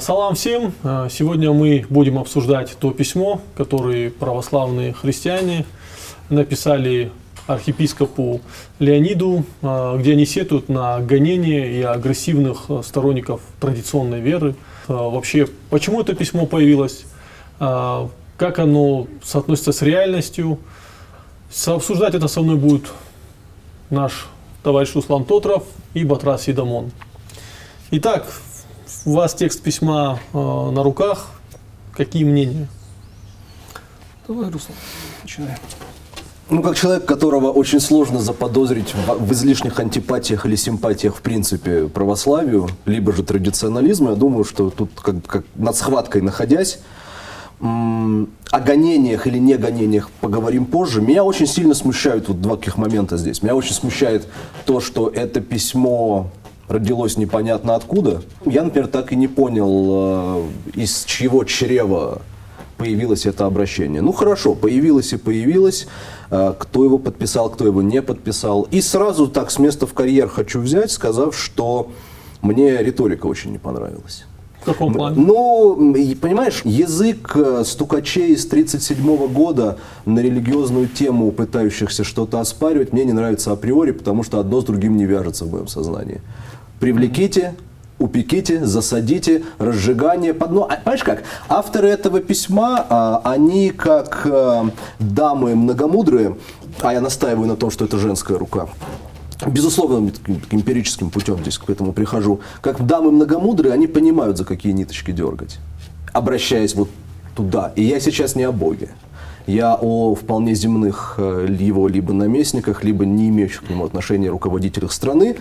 Салам всем! Э, сегодня мы будем обсуждать то письмо, которое православные христиане написали архиепископу Леониду, э, где они сетуют на гонение и агрессивных э, сторонников традиционной веры. Вообще, почему это письмо появилось, как оно соотносится с реальностью. Сообсуждать это со мной будет наш товарищ Руслан Тотров и Батрас Сидамон. Итак, у вас текст письма э, на руках. Какие мнения? Давай, Руслан, начинай. Ну, как человек, которого очень сложно заподозрить в, в излишних антипатиях или симпатиях, в принципе, православию, либо же традиционализму, я думаю, что тут, как, как над схваткой находясь, о гонениях или не гонениях поговорим позже. Меня очень сильно смущают вот два таких момента здесь. Меня очень смущает то, что это письмо родилось непонятно откуда. Я, например, так и не понял, э, из чьего чрева появилось это обращение. Ну хорошо, появилось и появилось. Э, кто его подписал, кто его не подписал. И сразу так с места в карьер хочу взять, сказав, что мне риторика очень не понравилась. В каком плане? Ну, понимаешь, язык э, стукачей с 1937 года на религиозную тему, пытающихся что-то оспаривать, мне не нравится априори, потому что одно с другим не вяжется в моем сознании привлеките, упеките, засадите, разжигание. Под... Ну, а, понимаешь как? Авторы этого письма, а, они как а, дамы многомудрые, а я настаиваю на том, что это женская рука, Безусловно, эмпирическим путем здесь к этому прихожу. Как дамы многомудрые, они понимают, за какие ниточки дергать, обращаясь вот туда. И я сейчас не о Боге. Я о вполне земных э, его либо наместниках, либо не имеющих к нему отношения руководителях страны,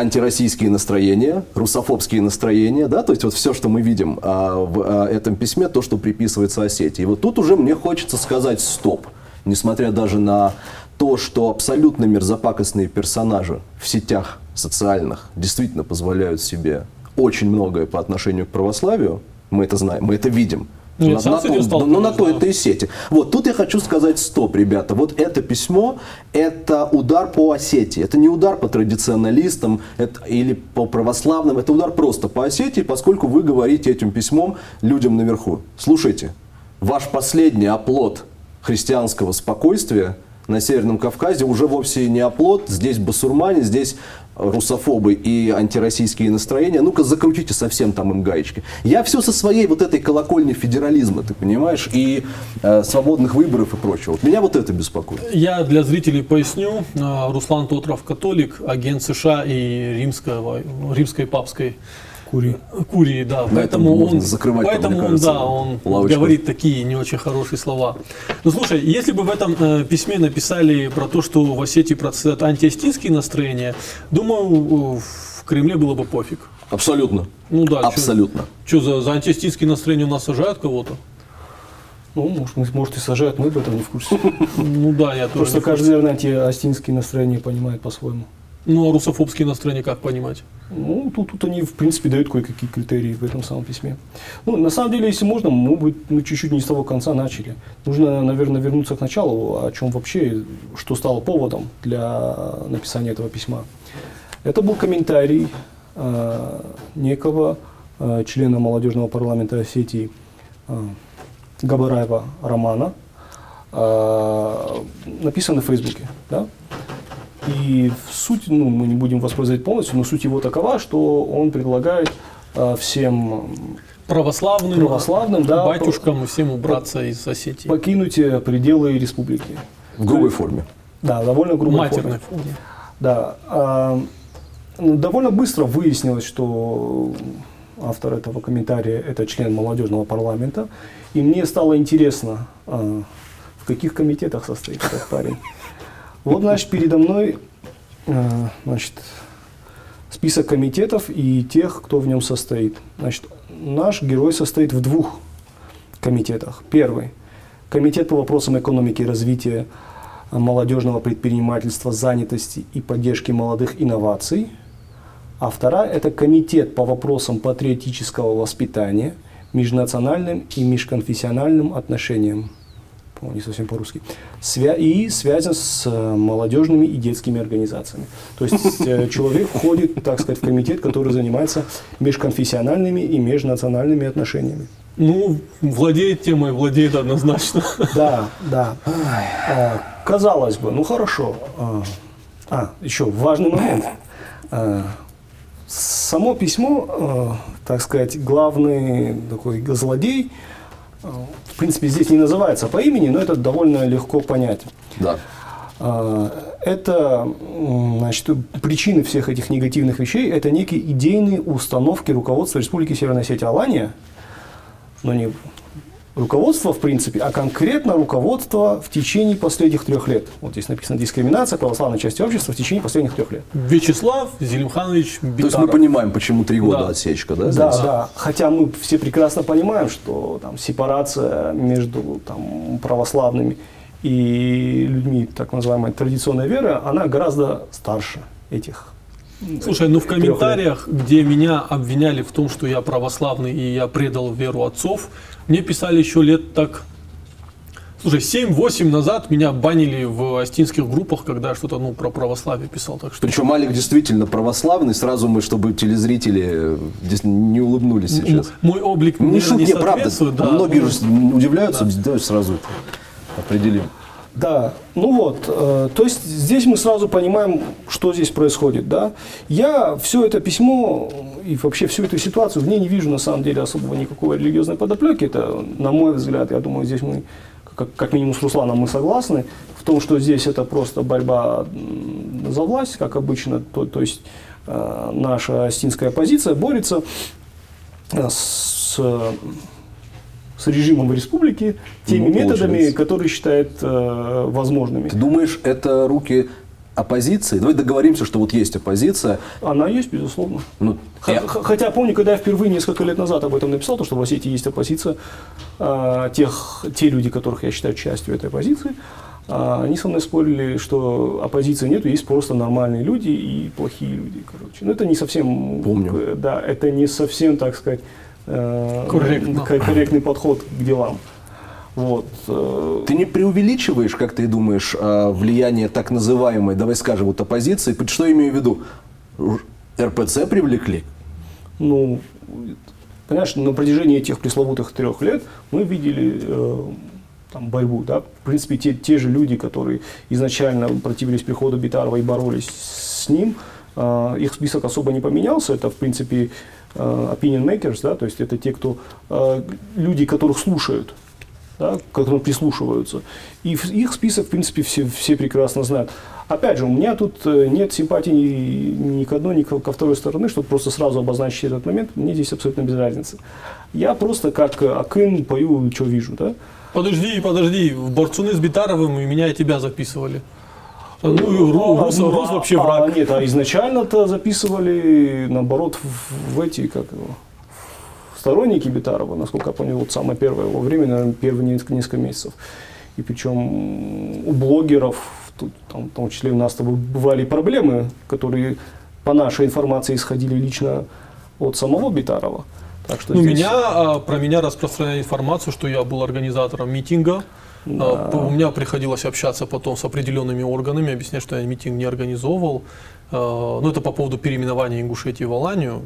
антироссийские настроения, русофобские настроения, да, то есть вот все, что мы видим а, в а, этом письме, то, что приписывается Осетии. И вот тут уже мне хочется сказать стоп, несмотря даже на то, что абсолютно мерзопакостные персонажи в сетях социальных действительно позволяют себе очень многое по отношению к православию, мы это знаем, мы это видим – на, на, то, ну, на то это и сети. Вот тут я хочу сказать стоп, ребята. Вот это письмо, это удар по Осетии. Это не удар по традиционалистам это, или по православным. Это удар просто по Осетии, поскольку вы говорите этим письмом людям наверху. Слушайте, ваш последний оплот христианского спокойствия на Северном Кавказе уже вовсе не оплот. Здесь басурмане, здесь русофобы и антироссийские настроения, ну-ка закрутите совсем там им гаечки. Я все со своей вот этой колокольни федерализма, ты понимаешь, и э, свободных выборов и прочего. Вот меня вот это беспокоит. Я для зрителей поясню. Э, Руслан Тотров католик, агент США и римского, римской папской Курии. Курии, да. На поэтому он, закрывать, поэтому там, он, кажется, да, он лавочку. говорит такие не очень хорошие слова. Ну слушай, если бы в этом э, письме написали про то, что в Осетии процветают антиостинские настроения, думаю, в Кремле было бы пофиг. Абсолютно. Ну да. Абсолютно. Что за, за антиостинские настроения у нас сажают кого-то? Ну, может, может и сажают, мы об этом не в курсе. Ну да, я тоже. Просто каждый, наверное, антиостинские настроения понимает по-своему. Ну, а русофобские настроения как понимать? Ну, тут, тут они, в принципе, дают кое-какие критерии в этом самом письме. Ну, на самом деле, если можно, мы бы ну, чуть-чуть не с того конца начали. Нужно, наверное, вернуться к началу, о чем вообще, что стало поводом для написания этого письма. Это был комментарий э, некого э, члена молодежного парламента Осетии э, Габараева Романа, э, написанный в Фейсбуке. Да? И суть, ну, мы не будем воспроизводить полностью, но суть его такова, что он предлагает э, всем православным, православным да, батюшкам и всем убраться из Осетии. Покинуть э, пределы республики. В грубой форме. Да, довольно грубой Матерной форме. форме. Да. Э, довольно быстро выяснилось, что автор этого комментария – это член молодежного парламента. И мне стало интересно, э, в каких комитетах состоит этот парень. Вот, значит, передо мной э, значит, список комитетов и тех, кто в нем состоит. Значит, наш герой состоит в двух комитетах. Первый – комитет по вопросам экономики и развития молодежного предпринимательства, занятости и поддержки молодых инноваций. А вторая – это комитет по вопросам патриотического воспитания, межнациональным и межконфессиональным отношениям. По не совсем по-русски, свя и связан с э, молодежными и детскими организациями. То есть э, человек входит, так сказать, в комитет, который занимается межконфессиональными и межнациональными отношениями. Ну, владеет темой, владеет однозначно. Да, да. А, казалось бы, ну хорошо. А, еще важный момент. Само письмо, так сказать, главный такой злодей, в принципе, здесь не называется по имени, но это довольно легко понять. Да. А, это, значит, причины всех этих негативных вещей – это некие идейные установки руководства Республики Северная Осетия Алания – но не руководство, в принципе, а конкретно руководство в течение последних трех лет. Вот здесь написано дискриминация православной части общества в течение последних трех лет. Вячеслав Зелимханович Битаров. То есть мы понимаем, почему три года да. отсечка, да? Да, да. Хотя мы все прекрасно понимаем, что там сепарация между там, православными и людьми так называемой традиционной веры, она гораздо старше этих Слушай, ну в комментариях, где меня обвиняли в том, что я православный и я предал веру отцов, мне писали еще лет так Слушай, 7-8 назад меня банили в астинских группах, когда я что-то ну, про православие писал. Так что... Причем Алик действительно православный, сразу мы, чтобы телезрители не улыбнулись сейчас. Мой облик не, шут, не, не правда. Да, Многие же удивляются, да. сразу определим. Да, ну вот, э, то есть здесь мы сразу понимаем, что здесь происходит, да. Я все это письмо и вообще всю эту ситуацию в ней не вижу на самом деле особого никакой религиозной подоплеки. Это, на мой взгляд, я думаю, здесь мы, как, как минимум с Русланом, мы согласны в том, что здесь это просто борьба за власть, как обычно, то, то есть э, наша астинская оппозиция борется э, с с режимом в республике теми ну, методами, которые считает э, возможными. Ты думаешь, это руки оппозиции? Давай договоримся, что вот есть оппозиция. Она есть, безусловно. Ну, я... Хотя помню, когда я впервые несколько лет назад об этом написал, то, что в Осетии есть оппозиция, э, тех, те люди, которых я считаю частью этой оппозиции, э, они со мной спорили, что оппозиции нет, есть просто нормальные люди и плохие люди. Короче. Но это не совсем... Помню. Да, это не совсем, так сказать, Э, Корректно. корректный подход к делам. Вот. Э, ты не преувеличиваешь, как ты думаешь, э, влияние так называемой, давай скажем, вот оппозиции? Что я имею в виду? РПЦ привлекли? Ну, понимаешь, на протяжении этих пресловутых трех лет мы видели э, там, борьбу. Да? В принципе, те, те же люди, которые изначально противились приходу Битарова и боролись с ним, э, их список особо не поменялся. Это, в принципе, opinion makers, да, то есть это те, кто, э, люди, которых слушают, да, к которым прислушиваются. И их список, в принципе, все, все прекрасно знают. Опять же, у меня тут э, нет симпатии ни, ни к одной, ни ко второй стороны, чтобы просто сразу обозначить этот момент. Мне здесь абсолютно без разницы. Я просто как Акын пою, что вижу. Да? Подожди, подожди. В Борцуны с Битаровым и меня и тебя записывали. Ну, и Рус, а, Рус вообще а, враг. А, нет, а изначально-то записывали, наоборот, в, в эти, как его, сторонники Битарова, насколько я понял, вот самое первое его время, наверное, первые несколько, несколько месяцев. И причем у блогеров, тут, там, в том числе у нас бывали проблемы, которые по нашей информации исходили лично от самого Битарова. Так что ну, здесь... меня, про меня распространяли информацию, что я был организатором митинга да. А, у меня приходилось общаться потом с определенными органами, объяснять, что я митинг не организовывал. А, ну, это по поводу переименования Ингушетии в Аланию.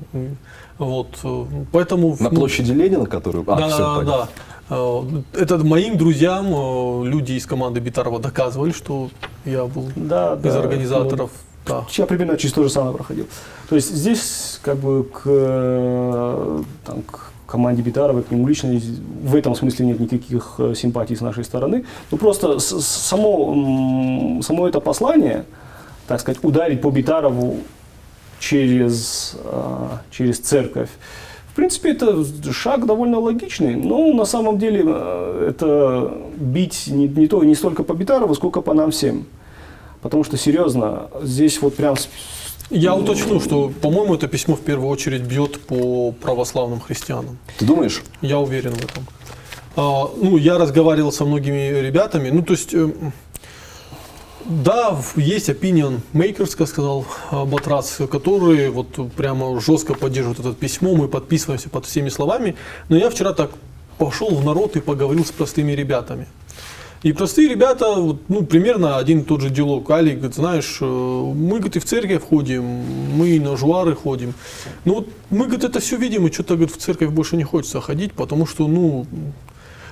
Вот, э, поэтому... На ну, площади Ленина, которую... А, да, все, да, да. А, это моим друзьям, э, люди из команды Битарова доказывали, что я был да, из да, организаторов. Ну, да. Я примерно через то же самое проходил. То есть здесь как бы к, э, там, к команде Битарова, к нему лично в этом смысле нет никаких э, симпатий с нашей стороны. Ну просто само, само это послание, так сказать, ударить по Битарову через, э, через церковь, в принципе, это шаг довольно логичный, но на самом деле э, это бить не, не, то, не столько по Битарову, сколько по нам всем. Потому что, серьезно, здесь вот прям я уточню, что, по-моему, это письмо в первую очередь бьет по православным христианам. Ты думаешь? Я уверен в этом. А, ну, я разговаривал со многими ребятами. Ну, то есть, э, да, есть opinion makers, как сказал э, Батрац, которые вот прямо жестко поддерживают это письмо, мы подписываемся под всеми словами. Но я вчера так пошел в народ и поговорил с простыми ребятами. И простые ребята, ну, примерно один и тот же диалог. Али говорит, знаешь, э, мы, говорит, и в церковь ходим, мы и на жуары ходим. Ну, вот мы, говорит, это все видим, и что-то, говорит, в церковь больше не хочется ходить, потому что, ну,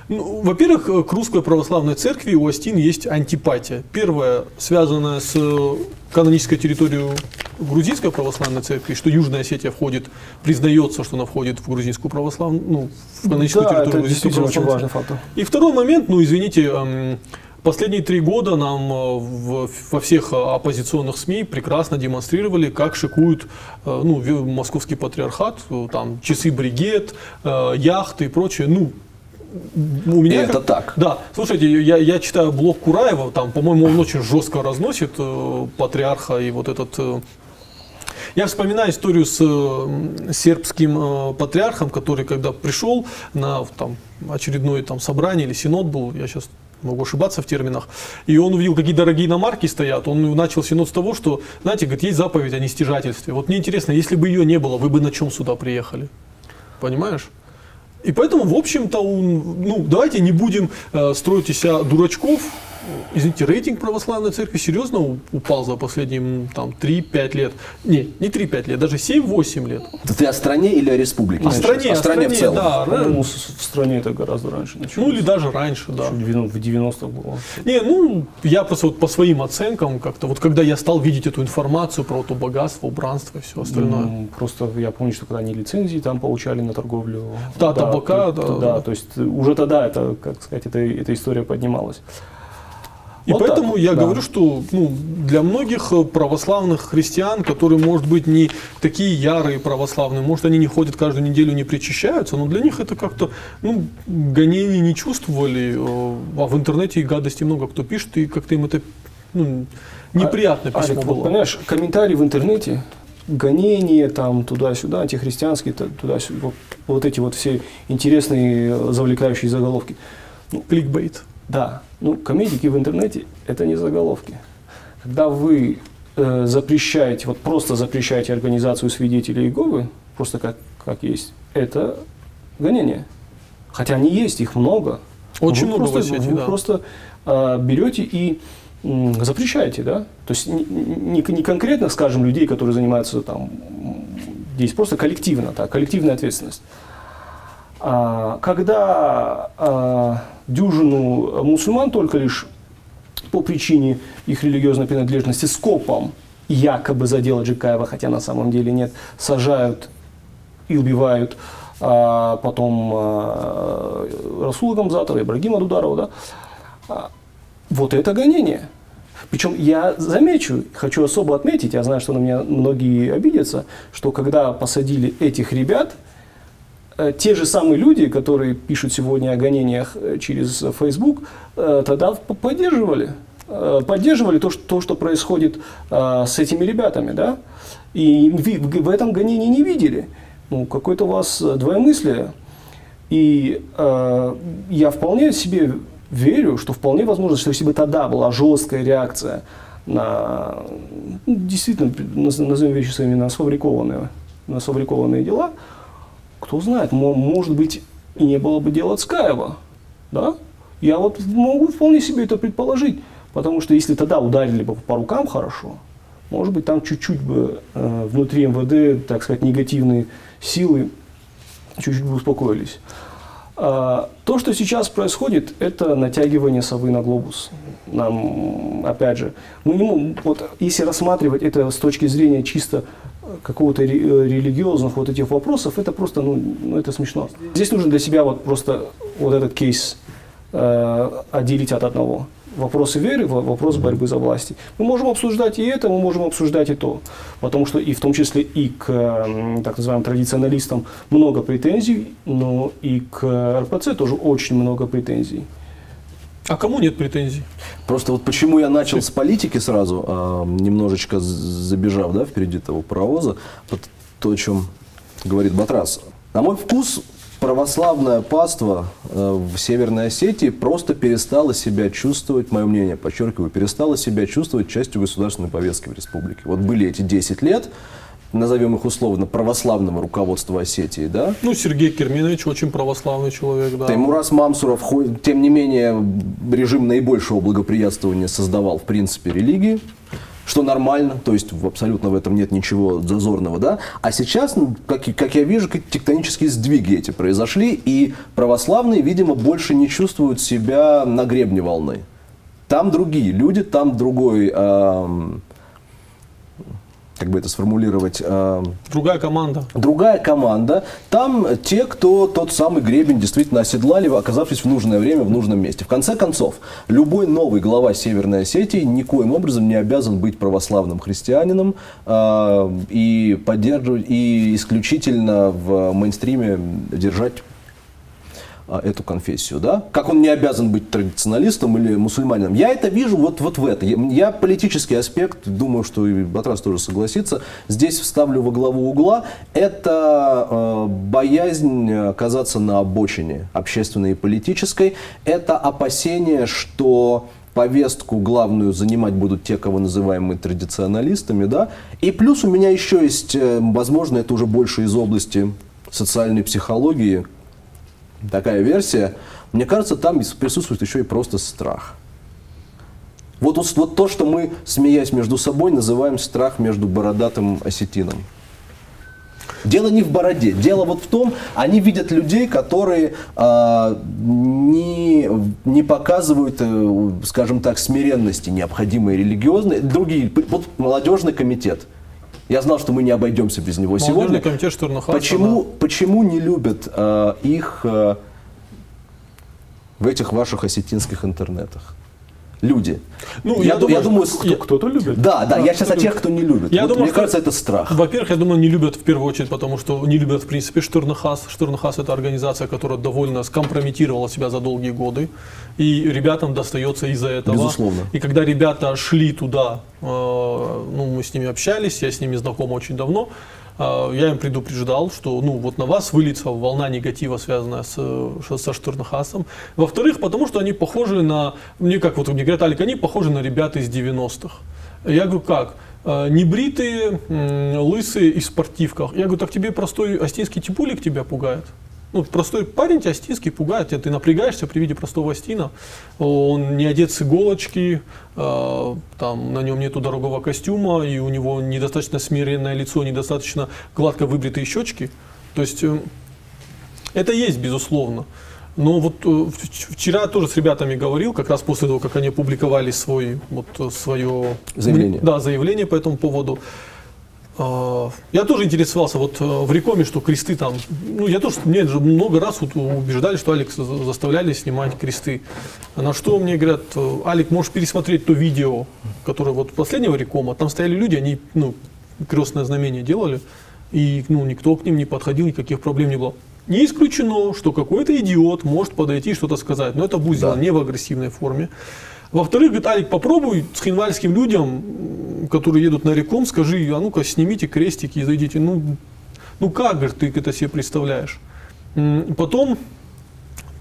ну, во-первых, э, к русской православной церкви у Астин есть антипатия. Первая, связанная с э, канонической территорией грузинской православной церкви, что Южная Осетия входит, признается, что она входит в грузинскую православную, ну, в каноническую Да, территорию грузинской действительно очень православной важный фактор. и второй момент, ну извините, эм, последние три года нам э, в- во всех оппозиционных СМИ прекрасно демонстрировали, как шикуют ну, московский патриархат, там часы бригет, яхты и прочее. Ну, у меня И это так. Да, слушайте, я, я читаю блог Кураева, там, по-моему, он очень жестко разносит э, патриарха и вот этот э, я вспоминаю историю с сербским э, патриархом, который когда пришел на там, очередное там, собрание или синод был, я сейчас могу ошибаться в терминах, и он увидел, какие дорогие иномарки стоят, он начал синод с того, что, знаете, говорит, есть заповедь о нестяжательстве. Вот мне интересно, если бы ее не было, вы бы на чем сюда приехали? Понимаешь? И поэтому, в общем-то, ну, давайте не будем э, строить из себя дурачков. Извините, рейтинг православной церкви серьезно упал за последние там, 3-5 лет. Не, не 3-5 лет, даже 7-8 лет. Это ты о стране или о республике? О стране, О стране в целом. да. По-моему, ра- с- в стране это гораздо раньше началось. Ну или даже раньше, да. В 90 в 90-х было. Не, ну, я просто вот по своим оценкам как-то, вот когда я стал видеть эту информацию про то богатство, убранство и все остальное. Ну, Просто я помню, что когда они лицензии там получали на торговлю. Да, табака, то- да, то- да. да, то есть уже тогда это, как сказать, эта, эта история поднималась. И Вот поэтому так, я да. говорю, что ну, для многих э, православных христиан, которые, может быть, не такие ярые православные, может, они не ходят каждую неделю, не причащаются, но для них это как-то, ну, гонений не чувствовали, э, а в интернете и гадости много кто пишет, и как-то им это ну, неприятно А- письмо Алик, вот было. понимаешь, комментарии в интернете, гонения там туда-сюда, антихристианские, туда-сюда, вот, вот эти вот все интересные, э, завлекающие заголовки. Кликбейт. Да, ну, комедики в интернете – это не заголовки. Когда вы э, запрещаете, вот просто запрещаете организацию свидетелей Иеговы, просто как, как есть, это гонение. Хотя они есть, их много. Очень Вы много в просто, Осетии, Вы да. просто э, берете и запрещаете, да? То есть не, не- не конкретно, скажем, людей, которые занимаются там, здесь просто коллективно, так, коллективная ответственность. А, когда а, дюжину мусульман только лишь по причине их религиозной принадлежности скопом якобы за дело Джикаева, хотя на самом деле нет, сажают и убивают а, потом а, Расула Гамзатова, Ибрагима Дударова, да, а, вот это гонение. Причем я замечу, хочу особо отметить, я знаю, что на меня многие обидятся, что когда посадили этих ребят, э, те же самые люди, которые пишут сегодня о гонениях э, через Facebook, э, тогда поддерживали. Э, Поддерживали то, что, то, что происходит э, с этими ребятами, да? И в этом гонении не видели. Ну, какое-то у вас э, двоемыслие. И э, я вполне себе верю, что вполне возможно, что если бы тогда была жесткая реакция на, ну, действительно, наз- назовем вещи своими, на сфабрикованные, на сфабрикованные дела, кто знает, мо- может быть, и не было бы дела Цкаева, да? Я вот могу вполне себе это предположить, потому что если тогда ударили бы по рукам хорошо, может быть, там чуть-чуть бы э, внутри МВД, так сказать, негативные силы чуть-чуть бы успокоились. А, То, что сейчас происходит, это натягивание совы на глобус. Нам, опять же, мы не мо- вот если рассматривать это с точки зрения чисто какого-то э, религиозных вот этих вопросов, это просто, ну, ну, это смешно. Здесь нужно для себя вот просто вот этот кейс э, отделить от одного. Вопросы веры, во- вопрос борьбы за власти. Мы можем обсуждать и это, мы можем обсуждать и то. Потому что и в том числе и к так называемым традиционалистам много претензий, но и к РПЦ тоже очень много претензий. А кому нет претензий? Просто вот почему я начал с политики сразу, а, немножечко забежав да, впереди того паровоза, вот то, о чем говорит Батрас. На мой вкус, православное паство э, в Северной Осетии просто перестало себя чувствовать, мое мнение, подчеркиваю, перестало себя чувствовать частью государственной повестки в республике. Вот были эти 10 лет, назовем их условно, православного руководства Осетии, да? Ну, Сергей Керменович очень православный человек, да. Таймурас Мамсуров, тем не менее, режим наибольшего благоприятствования создавал, в принципе, религии, что нормально, то есть абсолютно в этом нет ничего зазорного, да? А сейчас, ну, как, как я вижу, тектонические сдвиги эти произошли, и православные, видимо, больше не чувствуют себя на гребне волны. Там другие люди, там другой, ам, как бы это сформулировать, ам, Другая команда. другая команда. Там те, кто тот самый гребень действительно оседлали, оказавшись в нужное время в нужном месте. В конце концов, любой новый глава Северной Осетии никоим образом не обязан быть православным христианином а, и поддерживать и исключительно в мейнстриме держать эту конфессию, да? Как он не обязан быть традиционалистом или мусульманином. Я это вижу вот, вот в это. Я, политический аспект, думаю, что и Батрас тоже согласится, здесь вставлю во главу угла. Это э, боязнь оказаться на обочине общественной и политической. Это опасение, что повестку главную занимать будут те, кого называем мы традиционалистами, да. И плюс у меня еще есть, э, возможно, это уже больше из области социальной психологии, такая версия. Мне кажется, там присутствует еще и просто страх. Вот, вот, вот то, что мы, смеясь между собой, называем страх между бородатым осетином. Дело не в бороде, дело вот в том, они видят людей, которые а, не, не показывают, э, скажем так, смиренности необходимой религиозной. Другие, вот молодежный комитет. Я знал, что мы не обойдемся без него Молодежный сегодня. комитет Штурнахаса, Почему, почему не любят а, их а, в этих ваших осетинских интернетах? Люди. Ну, я, я ду- я думаю, думаю, Кто- Кто-то любит. да, да, я сейчас о тех, кто не любит. Я Вот думаю, мне что- кажется, это страх. Во-первых, я думаю, не любят в первую очередь, потому что не любят, в принципе, Штурнахас. Штурнахас – это организация, которая довольно скомпрометировала себя за долгие годы. И ребятам достается из-за этого. Безусловно. И когда ребята шли туда, э, ну, мы с ними общались, я с ними знаком очень давно, я им предупреждал, что ну, вот на вас выльется волна негатива, связанная с, э, со Штурнахасом. Во-вторых, потому что они похожи на, мне как вот мне говорят, Алик, они похожи на ребят из 90-х. Я говорю, как? Э, Небритые, лысые и в спортивках. Я говорю, так тебе простой астинский типулик тебя пугает? Ну, простой парень тебя астинский пугает, тебя- ты напрягаешься при виде простого астина. Он не одет с иголочки, э, там, на нем нету дорогого костюма, и у него недостаточно смиренное лицо, недостаточно гладко выбритые щечки. То есть э, это есть, безусловно. Но вот э, вчера тоже с ребятами говорил, как раз после того, как они опубликовали свой, вот, э, свое Заявление. Да, заявление по этому поводу. А, Я тоже интересовался вот э, в Рекоме, что кресты там, ну я тоже, мне же много раз вот убеждали, что Алекс за- заставляли снимать кресты. На что мне говорят, э, Алик, можешь пересмотреть то видео, которое вот последнего Рекома, там стояли люди, они, ну, крестное знамение делали, и, ну, никто к ним не подходил, никаких проблем не было. Не исключено, что какой-то идиот может подойти и что-то сказать, но это будет Да. не в агрессивной форме. Во-вторых, говорит, Алик, попробуй с хинвальским людям, которые едут на реком, скажи, а ну-ка снимите крестики и зайдите. Ну, ну как, говорит, ты это себе представляешь? Потом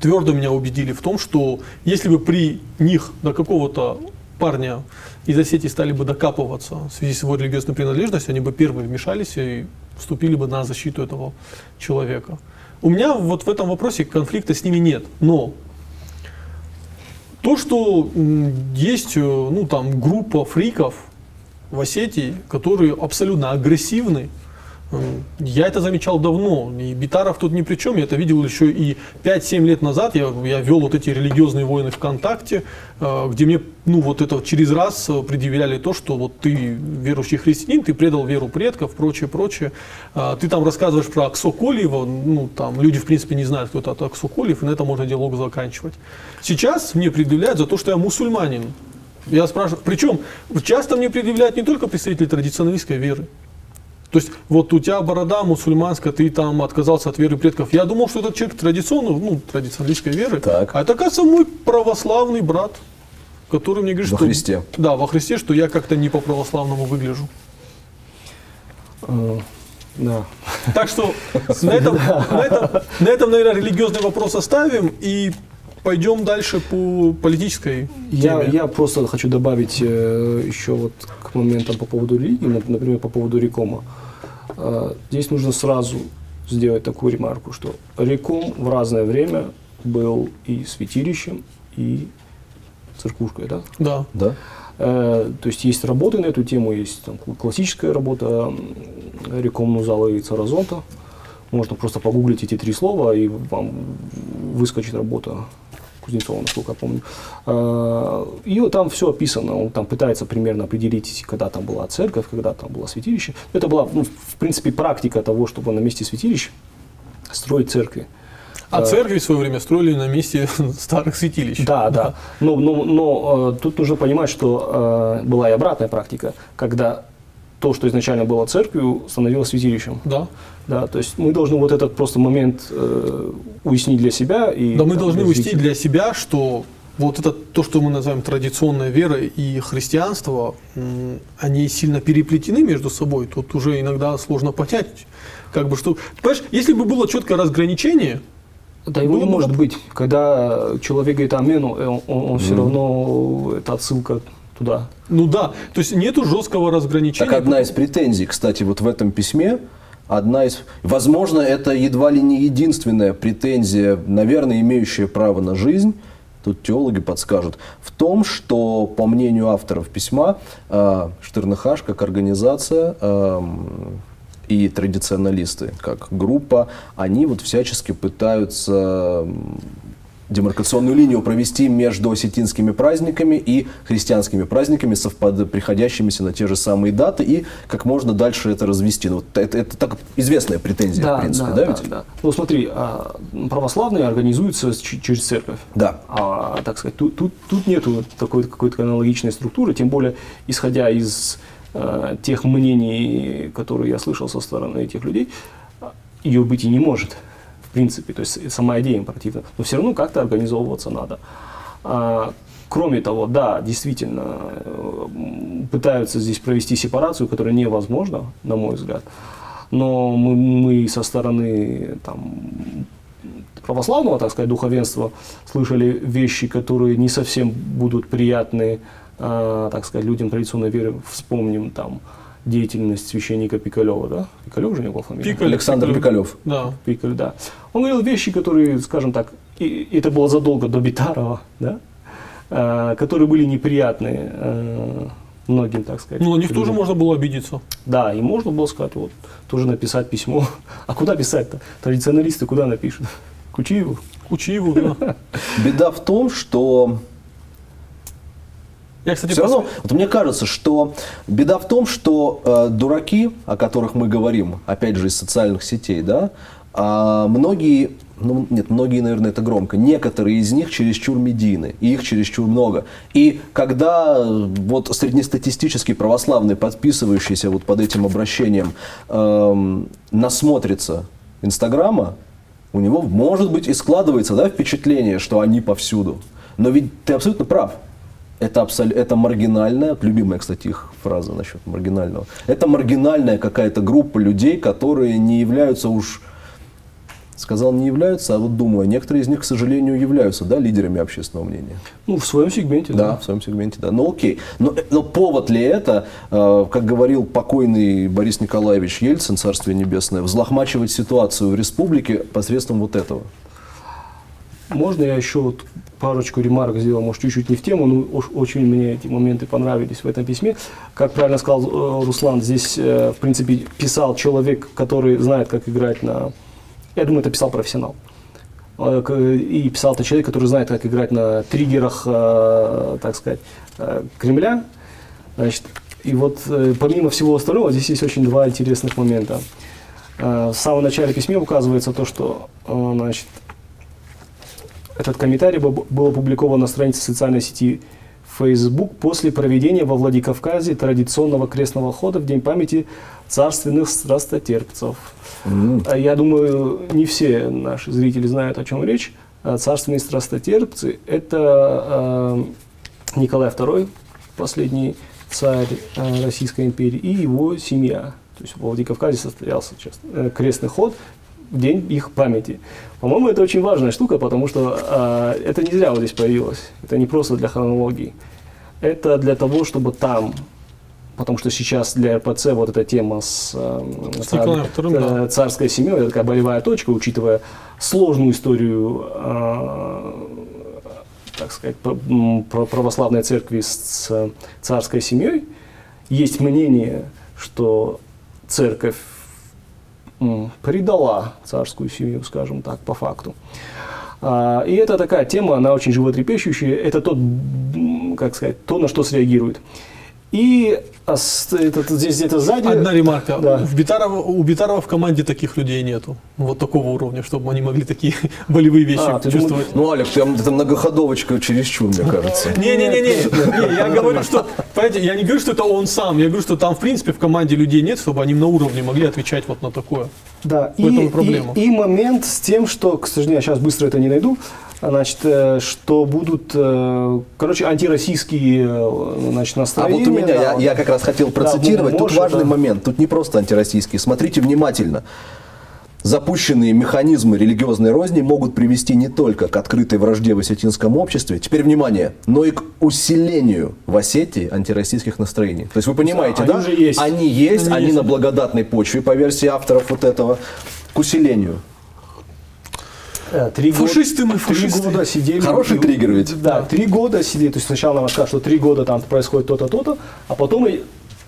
твердо меня убедили в том, что если бы при них до какого-то парня из Осетии стали бы докапываться в связи с его религиозной принадлежностью, они бы первые вмешались и вступили бы на защиту этого человека. У меня вот в этом вопросе конфликта с ними нет, но то, что есть э, ну, там, группа фриков в Осетии, которые абсолютно агрессивны, я это замечал давно, и Битаров тут ни при чем, я это видел еще и 5-7 лет назад, я, я вел вот эти религиозные войны ВКонтакте, э, где мне ну, вот это через раз э, предъявляли то, что вот ты верующий христианин, ты предал веру предков, прочее, прочее. А, Ты там рассказываешь про Аксо Колиева, ну там люди в принципе не знают, кто это Аксо Колиев, и на этом можно диалог заканчивать. Сейчас мне предъявляют за то, что я мусульманин. Я спрашиваю, причем часто мне предъявляют не только представители традиционалистской веры. То есть вот у тебя борода мусульманская, ты там отказался от веры предков. Я думал, что этот человек традиционно, ну, традиционалистской веры. Так. А это, оказывается, мой православный брат, который мне говорит, Во что... Христе. Да, во Христе, что я как-то не по-православному выгляжу. Э, Да. Так что на этом, на этом, на этом, наверное, религиозный вопрос оставим и пойдем дальше по политической Я, теме. я просто хочу добавить э, еще вот к моментам по поводу религии, нап- например, по поводу Рекома. э, здесь нужно сразу сделать такую ремарку, что Реком в разное время был и святилищем, и церквушкой, да? Да. Да? Э, то есть есть работы на эту тему, есть там, классическая работа Реком Нузала и Царазонта. Можно просто погуглить эти три слова, и вам выскочит работа Кузнецова, насколько я помню. Э, И там все описано, он там пытается примерно определить, когда там была церковь, когда там было святилище. Это была, ну, в принципе, практика того, чтобы на месте святилища строить церкви. А Э, церкви в свое время строили на месте старых святилищ. Да, да. Но, но, но э, тут нужно понимать, что э, была и обратная практика, когда то, что изначально было церковью, становилось святилищем. Да. Да, то есть мы должны вот этот просто момент э, уяснить для себя. И, Да мы там, должны уяснить для себя, что вот это то, что мы называем традиционной верой и христианство, они сильно переплетены между собой. Тут уже иногда сложно понять, как бы что. Понимаешь, если бы было четкое разграничение, Да его не может быть. Когда человек говорит амену, э, он, он, все равно, это отсылка туда. ну да, то есть нету жесткого разграничения. Так одна из претензий, кстати, вот в этом письме, одна из, возможно, это едва ли не единственная претензия, наверное, имеющая право на жизнь, тут теологи подскажут, в том, что, по мнению авторов письма, э, Штернахаш как организация эм, и традиционалисты как группа, они вот всячески пытаются м, демаркационную линию провести между осетинскими праздниками и христианскими праздниками, совпад... приходящимися на те же самые даты, и как можно дальше это развести. Ну, это, это так известная претензия, в принципе, да, да, ведь? да. Ну смотри, а, православные организуются через церковь. Да. А, так сказать, тут, тут, тут нету такой какой-то аналогичной структуры, тем более, исходя из э, тех мнений, которые я слышал со стороны этих людей, ее быть и не может, принципе. То есть сама идея им противна. Но все равно как-то организовываться надо. А, кроме того, да, действительно, э, пытаются здесь провести сепарацию, которая невозможна, на мой взгляд. Но мы, мы со стороны там, православного, так сказать, духовенства слышали вещи, которые не совсем будут приятны, э, так сказать, людям традиционной веры. Вспомним там деятельность священника Пикалева, да? Пикалев же не был фамилия? Пикалев, Александр Пикалев. Да. Пикаль, да. Он говорил вещи, которые, скажем так, и это было задолго до Битарова, да? Э, которые были неприятны э, многим, так сказать. Ну, на них тоже можно было обидеться. Да, и можно было сказать, вот, тоже написать письмо. А куда писать-то? Традиционалисты куда напишут? Кучиеву? Кучиеву, да. Беда в том, что Я, кстати, Все равно, вот мне кажется, что беда в том, что э, дураки, о которых мы говорим, опять же, из социальных сетей, да, а многие, ну нет, многие, наверное, это громко, некоторые из них чересчур медийны, и их чересчур много. И когда э, вот среднестатистический православный, подписывающийся вот под этим обращением, эм, насмотрится Инстаграма, у него, может быть, и складывается да, впечатление, что они повсюду. Но ведь ты абсолютно прав. Это, абсол- это маргинальная, любимая, кстати, их фраза насчет маргинального. Это маргинальная какая-то группа людей, которые не являются уж, сказал не являются, а вот думаю, некоторые из них, к сожалению, являются да, лидерами общественного мнения. Ну, в своем сегменте, Да, да. в своем сегменте, да. Ну окей. Но, но повод ли это, э, как говорил покойный Борис Николаевич Ельцин, Царствие Небесное, взлохмачивать ситуацию в республике посредством вот этого? Можно я еще вот парочку ремарок сделал, может, чуть-чуть не в тему, но очень мне эти моменты понравились в этом письме. Как правильно сказал э, Руслан, здесь, э, в принципе, писал человек, который знает, как играть на... Я думаю, это писал профессионал. Э, И писал это человек, который знает, как играть на триггерах, так сказать, Кремля. Значит, и вот помимо всего остального, здесь есть очень два интересных момента. В самом начале письма указывается то, что значит, этот комментарий был опубликован на странице социальной сети Facebook после проведения во Владикавказе традиционного крестного хода в День памяти царственных страстотерпцев. А Я думаю, не все наши зрители знают, о чем речь. А Царственные страстотерпцы – это э, Николай II, последний царь э, Российской империи, и его семья. То есть в Владикавказе состоялся э, крестный ход день их памяти. По-моему, это очень важная штука, потому что э, это не зря вот здесь появилось. Это не просто для хронологии. Это для того, чтобы там потому что сейчас для РПЦ вот эта тема с, э, С Николаем II, да. царской семьей, это такая болевая точка, учитывая сложную историю, э, так сказать, православной церкви с царской семьей. Есть мнение, что церковь предала царскую семью, скажем так, по факту. А, И это такая тема, она очень животрепещущая. Это тот, как сказать, то, на что среагирует. И а, с- это, здесь где-то сзади... Одна ремарка. Да. В Битарова, у Битарова в команде таких людей нету. Вот такого уровня, чтобы они могли такие болевые вещи А, ты чувствовать. Ну, Олег, там это многоходовочка чересчур, мне кажется. Не-не-не, не, я говорю, что, понимаете, я не говорю, что это он сам, я говорю, что там, в принципе, в команде людей нет, чтобы они на уровне могли отвечать вот на такое. Да, и. И, и момент с тем, что, к сожалению, я сейчас быстро это не найду, значит, э, что будут, э, короче, антироссийские э, значит, А настроения. вот у меня, да, я, я как раз хотел процитировать, тут может, важный да. момент, тут не просто антироссийские. Смотрите внимательно. Запущенные механизмы религиозной розни могут привести не только к открытой вражде в осетинском обществе, теперь внимание, но и к усилению в Осетии антироссийских настроений. То есть вы понимаете, Они да? есть. Они есть, Они они, есть. на благодатной почве, по версии авторов вот этого, к усилению. Э, Три Фашисты мы, Три фашисты. года сидели. Хороший и- триггер ведь. Да, три года сидели. То есть сначала нам рассказывают, что три года там происходит то-то, то-то, а потом и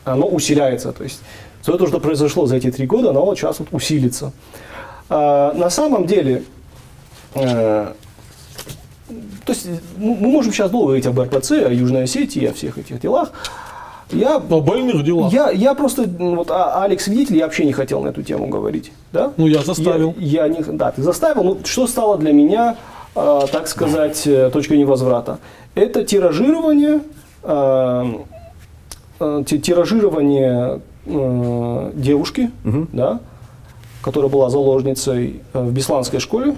оно усиляется. То есть все то, что произошло за эти три года, оно вот сейчас вот усилится. А, на самом деле, э, то есть ну, мы можем сейчас долго говорить об РПЦ, о Южной Осетии, о всех этих делах. Я О больных делах. я, я просто, вот а- Алекс свидетель, я вообще не хотел на эту тему говорить. Да? Ну, я заставил. Я, я не, да, ты заставил. Ну, что стало для меня, э, так сказать, э, точкой невозврата? Это тиражирование, э, э, ти- тиражирование э, девушки, да, которая была заложницей э, в Бесланской школе.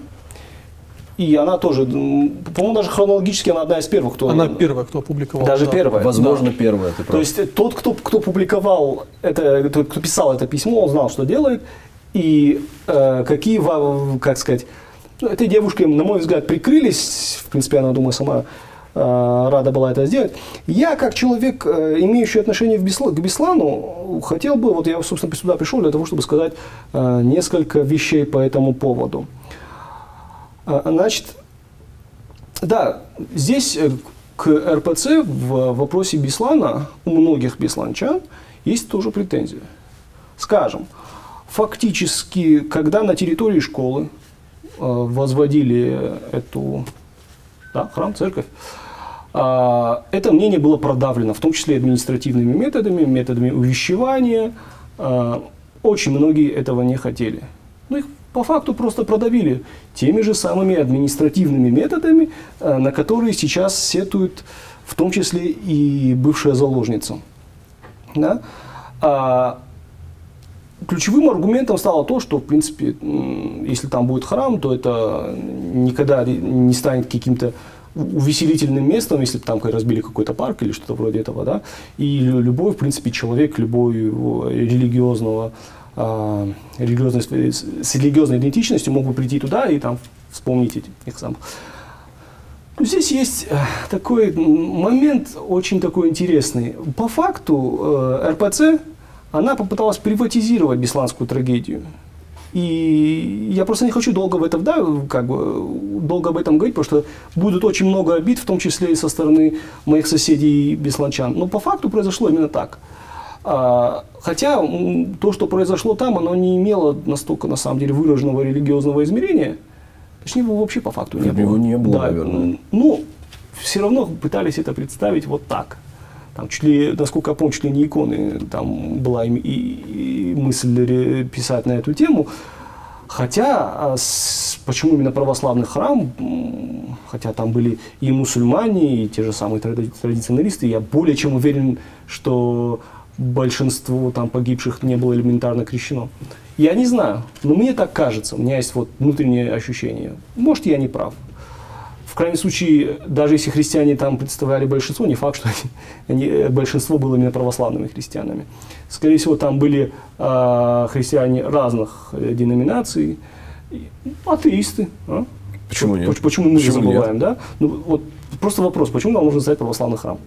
И она тоже, по-моему, даже хронологически она одна из первых, кто... Она первая, кто опубликовал. Даже да. первая. Возможно, первое, ты прав. То есть тот, кто, кто публиковал это, тот, кто писал это письмо, он знал, что делает, и э, какие, как сказать, ну, этой девушке, на мой взгляд, прикрылись, в принципе, она, думаю, сама э, рада была это сделать. Я, как человек, э, имеющий отношение в Бесла- к Беслану, хотел бы, вот я, собственно, сюда пришел для того, чтобы сказать э, несколько вещей по этому поводу. Значит, да, здесь э, к РПЦ в вопросе Беслана у многих бесланчан есть тоже претензия. Скажем, фактически, когда на территории школы э, возводили эту да, храм, церковь, а, это мнение было продавлено, в том числе административными методами, методами увещевания. А, Очень многие этого не хотели. Ну, их по факту просто продавили теми же самыми административными методами, а, на которые сейчас сетует в том числе и бывшая заложница. Да? А, Ключевым аргументом стало то, что, в принципе, если там будет храм, то это никогда не станет каким-то увеселительным местом, если бы там разбили какой-то парк или что-то вроде этого, да, и лю- любой, в принципе, человек, любой религиозного, а, религиозной, с религиозной идентичностью мог бы прийти туда и там вспомнить эти, их сам. Ну, здесь есть э, такой момент очень такой интересный. По факту э, РПЦ, она попыталась приватизировать бесланскую трагедию. И я просто не хочу долго в это, да, как бы, долго об этом говорить, потому что будет очень много обид, в том числе и со стороны моих соседей бесланчан. Но по факту произошло именно так. А, Хотя то, что произошло там, оно не имело настолько, на самом деле, выраженного религиозного измерения. Точнее, его вообще по факту не было. Его не было, Да, наверное. Ну, все равно пытались это представить вот так. Там чуть ли, насколько я помню, чуть ли не иконы, там была и, и- и мысль писать на эту тему. Хотя, а с- почему именно православный храм, хотя там были и мусульмане, и те же самые тради- традиционалисты, я более чем уверен, что большинство там погибших не было элементарно крещено. Я не знаю, но мне так кажется, у меня есть вот внутреннее ощущение. Может, я не прав. В крайнем случае, даже если христиане там представляли большинство, не факт, что они, э, большинство было именно православными христианами. Скорее всего, там были а, христиане разных э, деноминаций, и атеисты. а? Почему нет? Поч- Почему мы Почему нет? забываем, да? Ну, вот просто вопрос, почему нам нужно создать православный храм?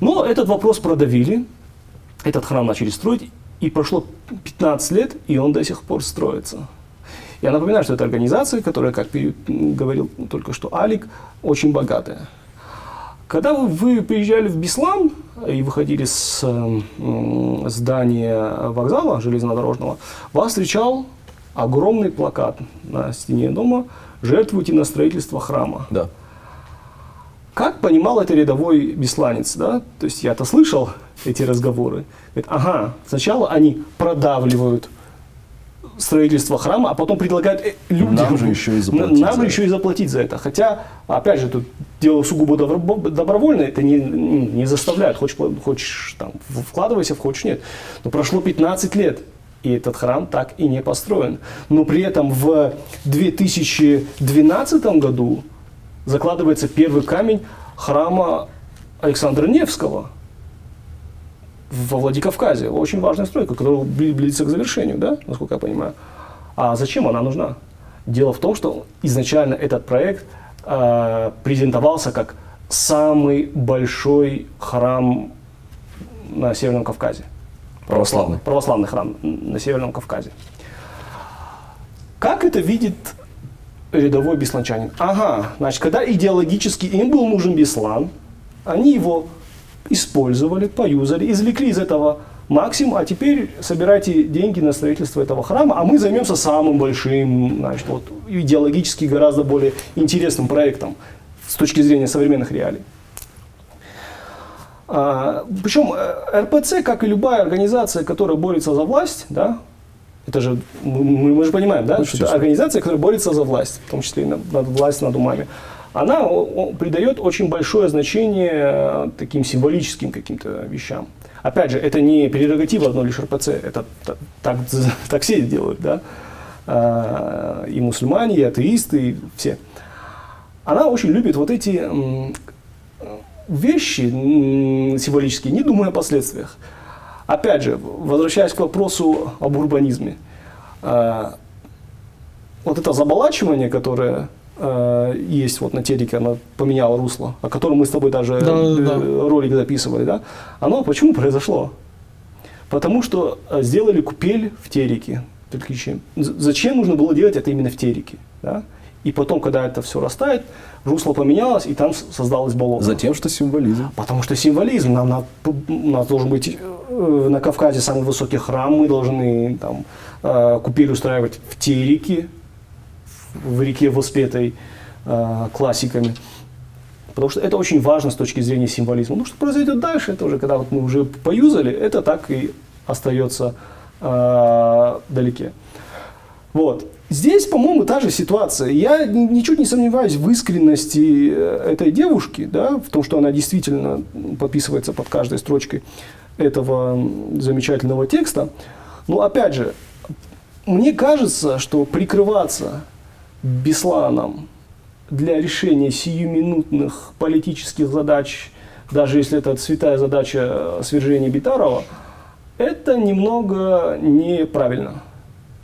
Но этот вопрос продавили. Этот храм начали строить, и прошло 15 лет, и он до сих пор строится. Я напоминаю, что это организация, которая, как говорил только что Алик, очень богатая. Когда вы приезжали в Беслан и выходили с здания вокзала железнодорожного, вас встречал огромный плакат на стене дома «Жертвуйте на строительство храма». Да. Как понимал это рядовой бесланец, да? То есть я-то слышал эти разговоры. Говорит, ага, сначала они продавливают строительство храма, а потом предлагают э, людям... Нам же еще и заплатить Нам за еще и заплатить за это. Хотя, опять же, тут дело сугубо добро- добровольное, это не, не заставляют. Хочешь, хочешь там, вкладывайся, хочешь нет. Но прошло 15 лет, и этот храм так и не построен. Но при этом в 2012 году закладывается первый камень храма Александра Невского во Владикавказе. Очень важная стройка, которая близится к завершению, да, насколько я понимаю. А зачем она нужна? Дело в том, что изначально этот проект э, презентовался как самый большой храм на Северном Кавказе. Православный. Православный храм на Северном Кавказе. Как это видит рядовой бесланчанин? Ага, значит, когда идеологически им был нужен Беслан, они его использовали, поюзали, извлекли из этого максимум, а теперь собирайте деньги на строительство этого храма, а мы займемся самым большим, значит, вот, идеологически гораздо более интересным проектом с точки зрения современных реалий. А, причем э, РПЦ, как и любая организация, которая борется за власть, да, это же, мы, мы же понимаем, да, что это организация, которая борется за власть, в том числе и над, власть над умами, она придает очень большое значение э, таким символическим каким-то вещам. Опять же, это не прерогатива одной лишь РПЦ, это так, так все делают, да, а, и мусульмане, и атеисты, и все. Она очень любит вот эти вещи символические, не думая о последствиях. Опять же, возвращаясь к вопросу об урбанизме, а, вот это заболачивание, которое э, есть вот на телеке, она поменяла русло, о котором мы с тобой даже да, э, да. ролик записывали, да? Оно почему произошло? Потому что э, сделали купель в тереке. Зачем нужно было делать это именно в тереке? Да? И потом, когда это все растает, русло поменялось, и там создалось болото. Затем, что символизм. Потому что символизм. Нам, нам, у нас должен быть э, на Кавказе самый высокий храм, мы должны там, э, купель устраивать в тереке, в реке, воспетой э, классиками. Потому что это очень важно с точки зрения символизма. Ну, что произойдет дальше, это уже когда вот мы уже поюзали, это так и остается э, далеке. Вот. Здесь, по-моему, та же ситуация. Я ничуть не сомневаюсь в искренности э, этой девушки, да, в том, что она действительно подписывается под каждой строчкой этого замечательного текста. Но опять же, мне кажется, что прикрываться Бесланом для решения сиюминутных политических задач, даже если это святая задача свержения Битарова, это немного неправильно.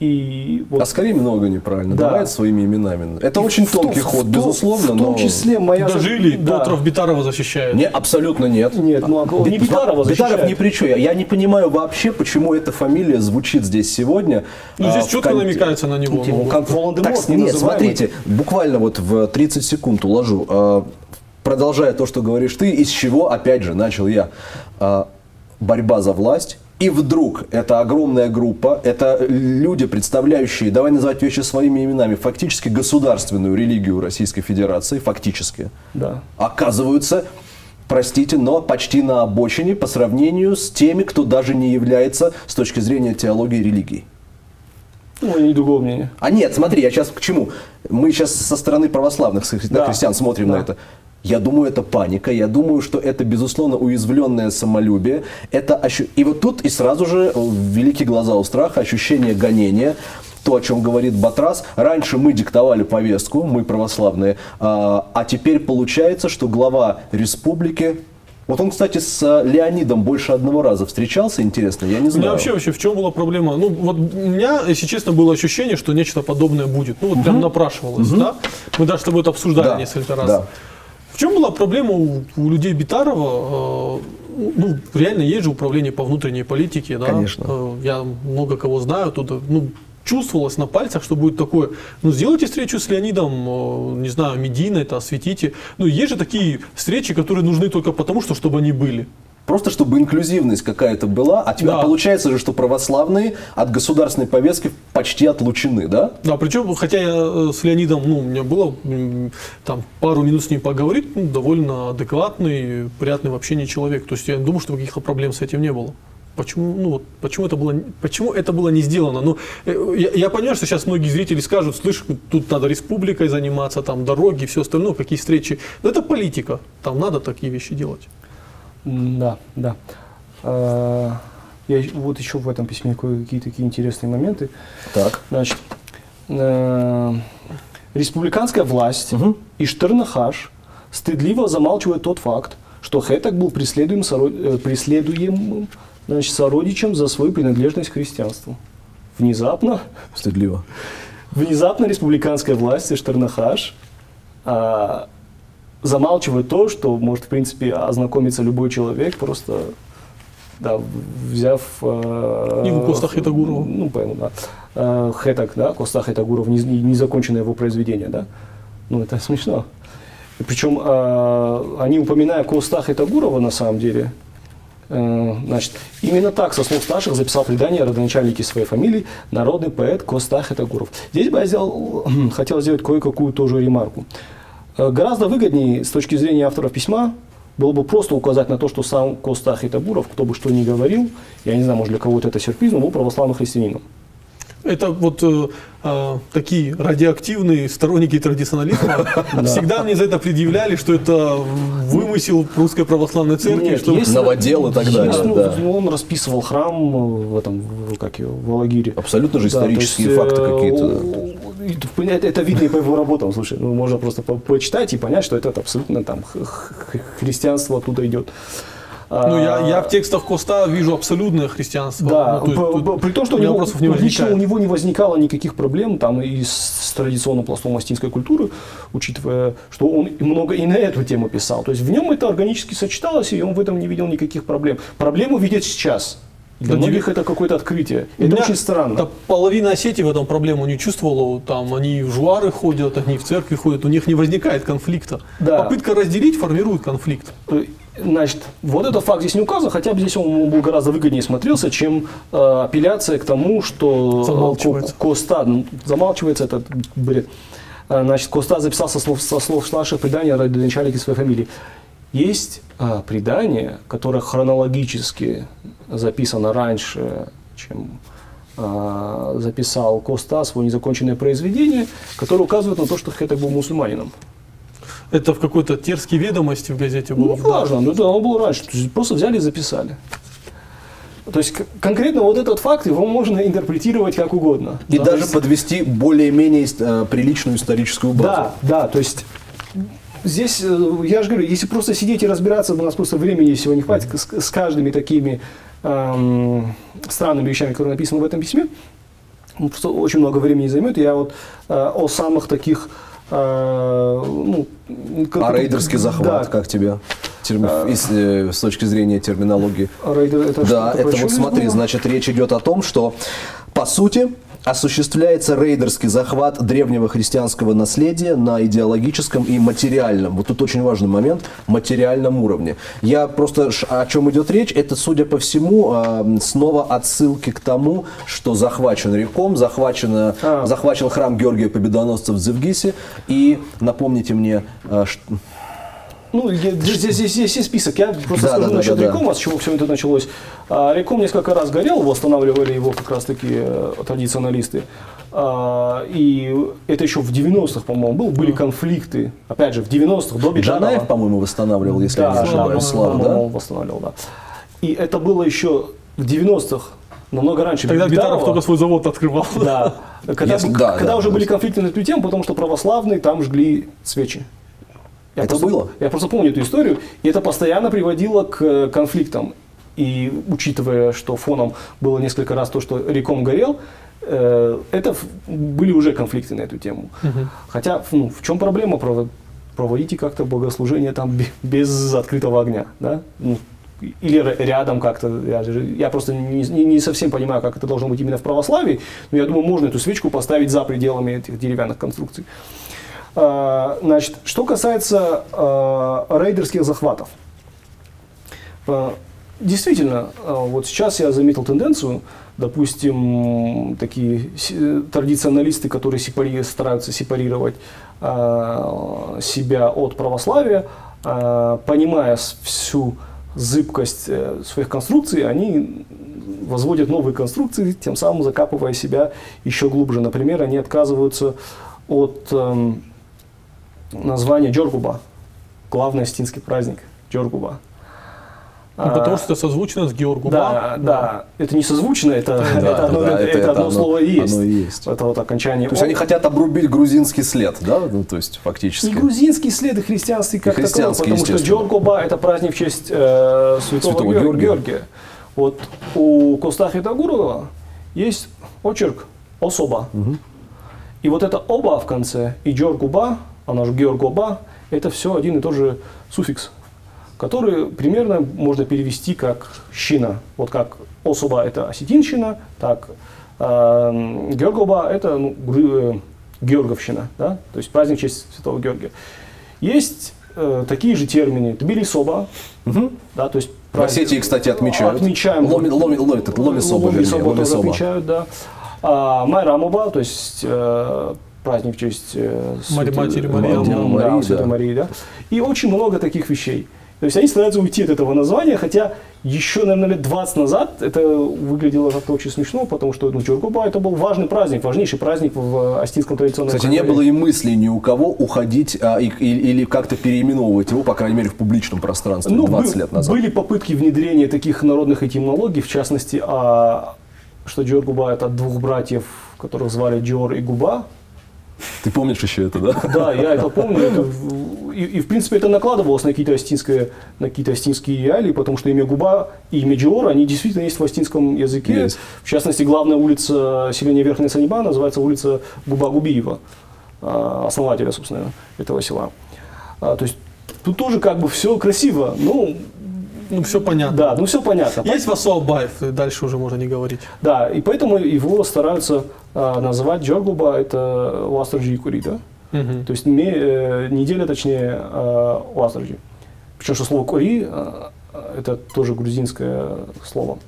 И вот, а скорее много неправильно. Да. Давай своими именами. Это и очень тонкий в, ход, в, безусловно. В том но... числе моя... Дожили, да. Петров Битарова защищает. Не, абсолютно нет. Нет, ну а не Битарова защищает. Битаров ни при чем. Я не понимаю вообще, почему эта фамилия звучит здесь сегодня. Ну, здесь а, четко кон... намекается на него. Ну, как так, нет, смотрите, буквально вот в 30 секунд уложу. А, продолжая то, что говоришь ты, из чего, опять же, начал я. А, борьба за власть и вдруг эта огромная группа, это люди, представляющие, давай называть вещи своими именами, фактически государственную религию Российской Федерации, фактически, да. оказываются, простите, но почти на обочине по сравнению с теми, кто даже не является с точки зрения теологии религии. Ну, не другого мнения. А нет, смотри, я сейчас к чему? Мы сейчас со стороны православных да. христиан смотрим да. на это. Я думаю, это паника, я думаю, что это, безусловно, уязвленное самолюбие. Это ощу... И вот тут и сразу же великие глаза у страха, ощущение гонения, то, о чем говорит Батрас. Раньше мы диктовали повестку, мы православные, а, а теперь получается, что глава республики вот он, кстати, с Леонидом больше одного раза встречался, интересно, я не знаю. У меня вообще, вообще в чем была проблема? Ну, вот у меня, если честно, было ощущение, что нечто подобное будет. Ну, вот угу. прям напрашивалось, угу. да? Мы даже с тобой это обсуждали да. несколько раз. Да. В чем была проблема у, у людей Битарова? Э, ну, реально есть же управление по внутренней политике, да? Конечно. Э, Я много кого знаю, тут, ну, чувствовалось на пальцах, что будет такое. Ну, сделайте встречу с Леонидом, э, не знаю, медийно это осветите. Ну, есть же такие встречи, которые нужны только потому, что чтобы они были. Просто чтобы инклюзивность какая-то была, а теперь Да. получается же, что православные от государственной повестки почти отлучены, да? Да, причем, хотя я э, с Леонидом, ну, у меня было там пару минут с ним поговорить, ну, довольно адекватный, приятный в общении человек. То есть я думаю, что каких-то проблем с этим не было. Почему, ну, вот, почему, это было, почему это было не сделано? Ну, э, я, я понимаю, что сейчас многие зрители скажут, слышь, тут надо республикой заниматься, там дороги, все остальное, какие встречи. Но это политика, там надо такие вещи делать. Да, да. А, Я вот еще в этом письме кое-какие такие интересные моменты. Так. Значит, э, республиканская власть Мгм. и Штернахаш стыдливо замалчивают тот факт, что Хэтак был преследуем, э, преследуемым значит, сородичем за свою принадлежность к христианству. Внезапно, Стыдливо. внезапно республиканская власть и Штернахаш а, замалчивают то, что может, в принципе, ознакомиться любой человек, просто да, взяв... э, Книгу Коста Хитагурова. Ну, понял, да. Э, Хэтак, да, Коста Хитагуров, не- не- незаконченное его произведение, да. Ну, это смешно. Причем, э, они, упоминая Коста Хитагурова, на самом деле, э, значит, именно так, со слов старших, записал предание родоначальники своей фамилии, народный поэт Коста Хитагуров. Здесь бы я сделал, хотел сделать кое-какую тоже ремарку. Э, Гораздо выгоднее с точки зрения авторов письма было бы просто указать на то, что сам Коста Хитагуров, кто бы что ни говорил, я не знаю, может для кого-то это сюрприз, но был православным христианином. Это вот э, э, такие радиоактивные сторонники традиционализма всегда мне за это предъявляли, что это вымысел русской православной церкви, что Новодел и так далее, ну, да. Он расписывал храм э, в этом, как его, в Алагире. Абсолютно же исторические факты э, какие-то. Это, это видно и по его работам, слушай, ну, можно просто по- почитать и понять, что это абсолютно там христианство оттуда идет. Ну, я, А, я в текстах Коста вижу абсолютное христианство. Да, Ну, то есть тут при том, что у него, вопросов не лично у него не возникало никаких проблем там и с, традиционным пластом астинской культуры, учитывая, что он много и на эту тему писал. То есть в нем это органически сочеталось, и он в этом не видел никаких проблем. Проблему видит сейчас. Для Да, многих это какое-то открытие. Это меня- очень странно. Да, половина Осетии в этом проблему не чувствовала. Там они в жуары ходят, они в церкви ходят, у них не возникает конфликта. Да. Попытка разделить формирует конфликт. Значит, вот этот факт здесь не указан, хотя бы здесь он был гораздо выгоднее смотрелся, чем э, апелляция к тому, что э, Замалчивается. Ко- Коста, ну, замалчивается этот бред. Э, Значит, Коста записал со слов, со слов старших предания ради начальники своей фамилии. Есть э, предание, которое хронологически записано раньше, чем э, записал Коста свое незаконченное произведение, которое указывает на то, что Хетак был мусульманином. Это в какой-то терской ведомости в газете было. Ну, важно, но это оно было раньше. То есть просто взяли и записали. То есть конкретно вот этот факт его можно интерпретировать как угодно. И Да, даже есть- подвести более-менее э, приличную историческую базу. Да, да, то есть здесь, э, я же говорю, если просто сидеть и разбираться, у нас просто времени всего не хватит с, с каждыми такими эм, странными вещами, которые написаны в этом письме, ну, просто очень много времени займет. Я вот э, о самых таких э, ну, А рейдерский захват, Да, как тебе? Терми- из, э, с точки зрения терминологии. рейдер, это Да, это вот смотри, было? значит, речь идет о том, что по сути осуществляется рейдерский захват древнего христианского наследия на идеологическом и материальном, вот тут очень важный момент, материальном уровне. Я просто, о чем идет речь, это, судя по всему, э, снова отсылки к тому, что захвачен реком, захвачено, А. захвачен храм Георгия Победоносца в Зевгисе, и напомните мне, э, ш- Ну, я- здесь, здесь, здесь, есть список. Я просто Да, скажу да, да, насчет да, да. Рекома, с чего все это началось. А, Реком несколько раз горел, восстанавливали его как раз-таки э, традиционалисты. А, и это еще в 90-х, по-моему, был, были конфликты. Опять же, в 90-х, до. Джанаев, по-моему, восстанавливал, если я не Да, ошибаюсь, Слава, да? восстанавливал, да. И это было еще в 90-х, намного раньше. Тогда Битаров Беданова. только свой завод открывал. Да. Когда, Если- да, когда да, уже да. были конфликты на эту тему, потому что православные там жгли свечи. Я Это просто, было? Я просто помню эту историю, и это постоянно приводило к э, конфликтам. И учитывая, что фоном было несколько раз то, что реком горел, э, это были уже конфликты на эту тему. Хотя, ну, в чем проблема? Прово- Проводите как-то богослужение там бе- без открытого огня. Да? Ну, или рядом как-то. Я, я просто не, не, не совсем понимаю, как это должно быть именно в православии, но я думаю, можно эту свечку поставить за пределами этих деревянных конструкций. Значит, что касается а, рейдерских захватов. А, действительно, вот сейчас я заметил тенденцию, допустим, такие традиционалисты, которые сепари, стараются сепарировать себя от православия, понимая всю зыбкость э, своих конструкций, они возводят новые конструкции, тем самым закапывая себя еще глубже. Например, они отказываются от эм, названия Джоргуба, главный астинский праздник Джоргуба. Ну, потому что это созвучно с Георгуба. Да, да, это не созвучно, это, да, это, одно, да, это, это одно оно, слово и есть. Оно и есть. Это вот окончание. То есть они хотят обрубить грузинский след, да? Ну, то есть фактически. И грузинский след, и христианский как и таковой, потому что Джоргуба это праздник в честь э, святого, святого Георгия. Георгия. Вот у Костахи Тагурова есть очерк особа. Угу. И вот это оба в конце, и Джоргуба, она же Георгоба, это все один и тот же суффикс который примерно можно перевести как «щина». Вот как «особа» – это осетинщина, так э, «георгоба» – это ну, э, георговщина, да? то есть праздник в честь Святого Георгия. Есть э, такие же термины «тбилисоба», угу. да, то есть в Осетии, кстати, отмечают. Отмечаем. Ломи, ломи, ломи, это ломисоба, ломисоба вернее, тоже отмечают, да. А, Майрамоба, то есть э, праздник в честь э, Матери Марии, да, Марии, да. Марии, да. И очень много таких вещей. То есть они стараются уйти от этого названия, хотя еще, наверное, лет 20 назад это выглядело как-то очень смешно, потому что ну, Чуркуба это был важный праздник, важнейший праздник в астинском традиционном Кстати, не было и мысли ни у кого уходить а, и, и, или как-то переименовывать его, по крайней мере, в публичном пространстве ну, 20 лет назад. Были попытки внедрения таких народных этимологий, в частности, а, что Джоргуба это от двух братьев, которых звали Джор и Губа, ты помнишь еще это, да? Да, я это помню. Это, и, и, в принципе, это накладывалось на какие-то астинские, на какие-то астинские реалии, потому что имя Губа и имя Джиора, они действительно есть в астинском языке. Есть. В частности, главная улица селения Верхняя Саниба называется улица Губа Губиева, а, основателя, собственно, этого села. А, то есть тут тоже как бы все красиво, но ну, все понятно. Да, ну все понятно. Есть Васуал Баев, дальше уже можно не говорить. Да, и поэтому его стараются а, называть Джоргуба, это Уастрджи Кури, да? Угу. То есть ме, э, неделя, точнее, э, Уастрджи. Причем, что слово Кури, э, это тоже грузинское слово.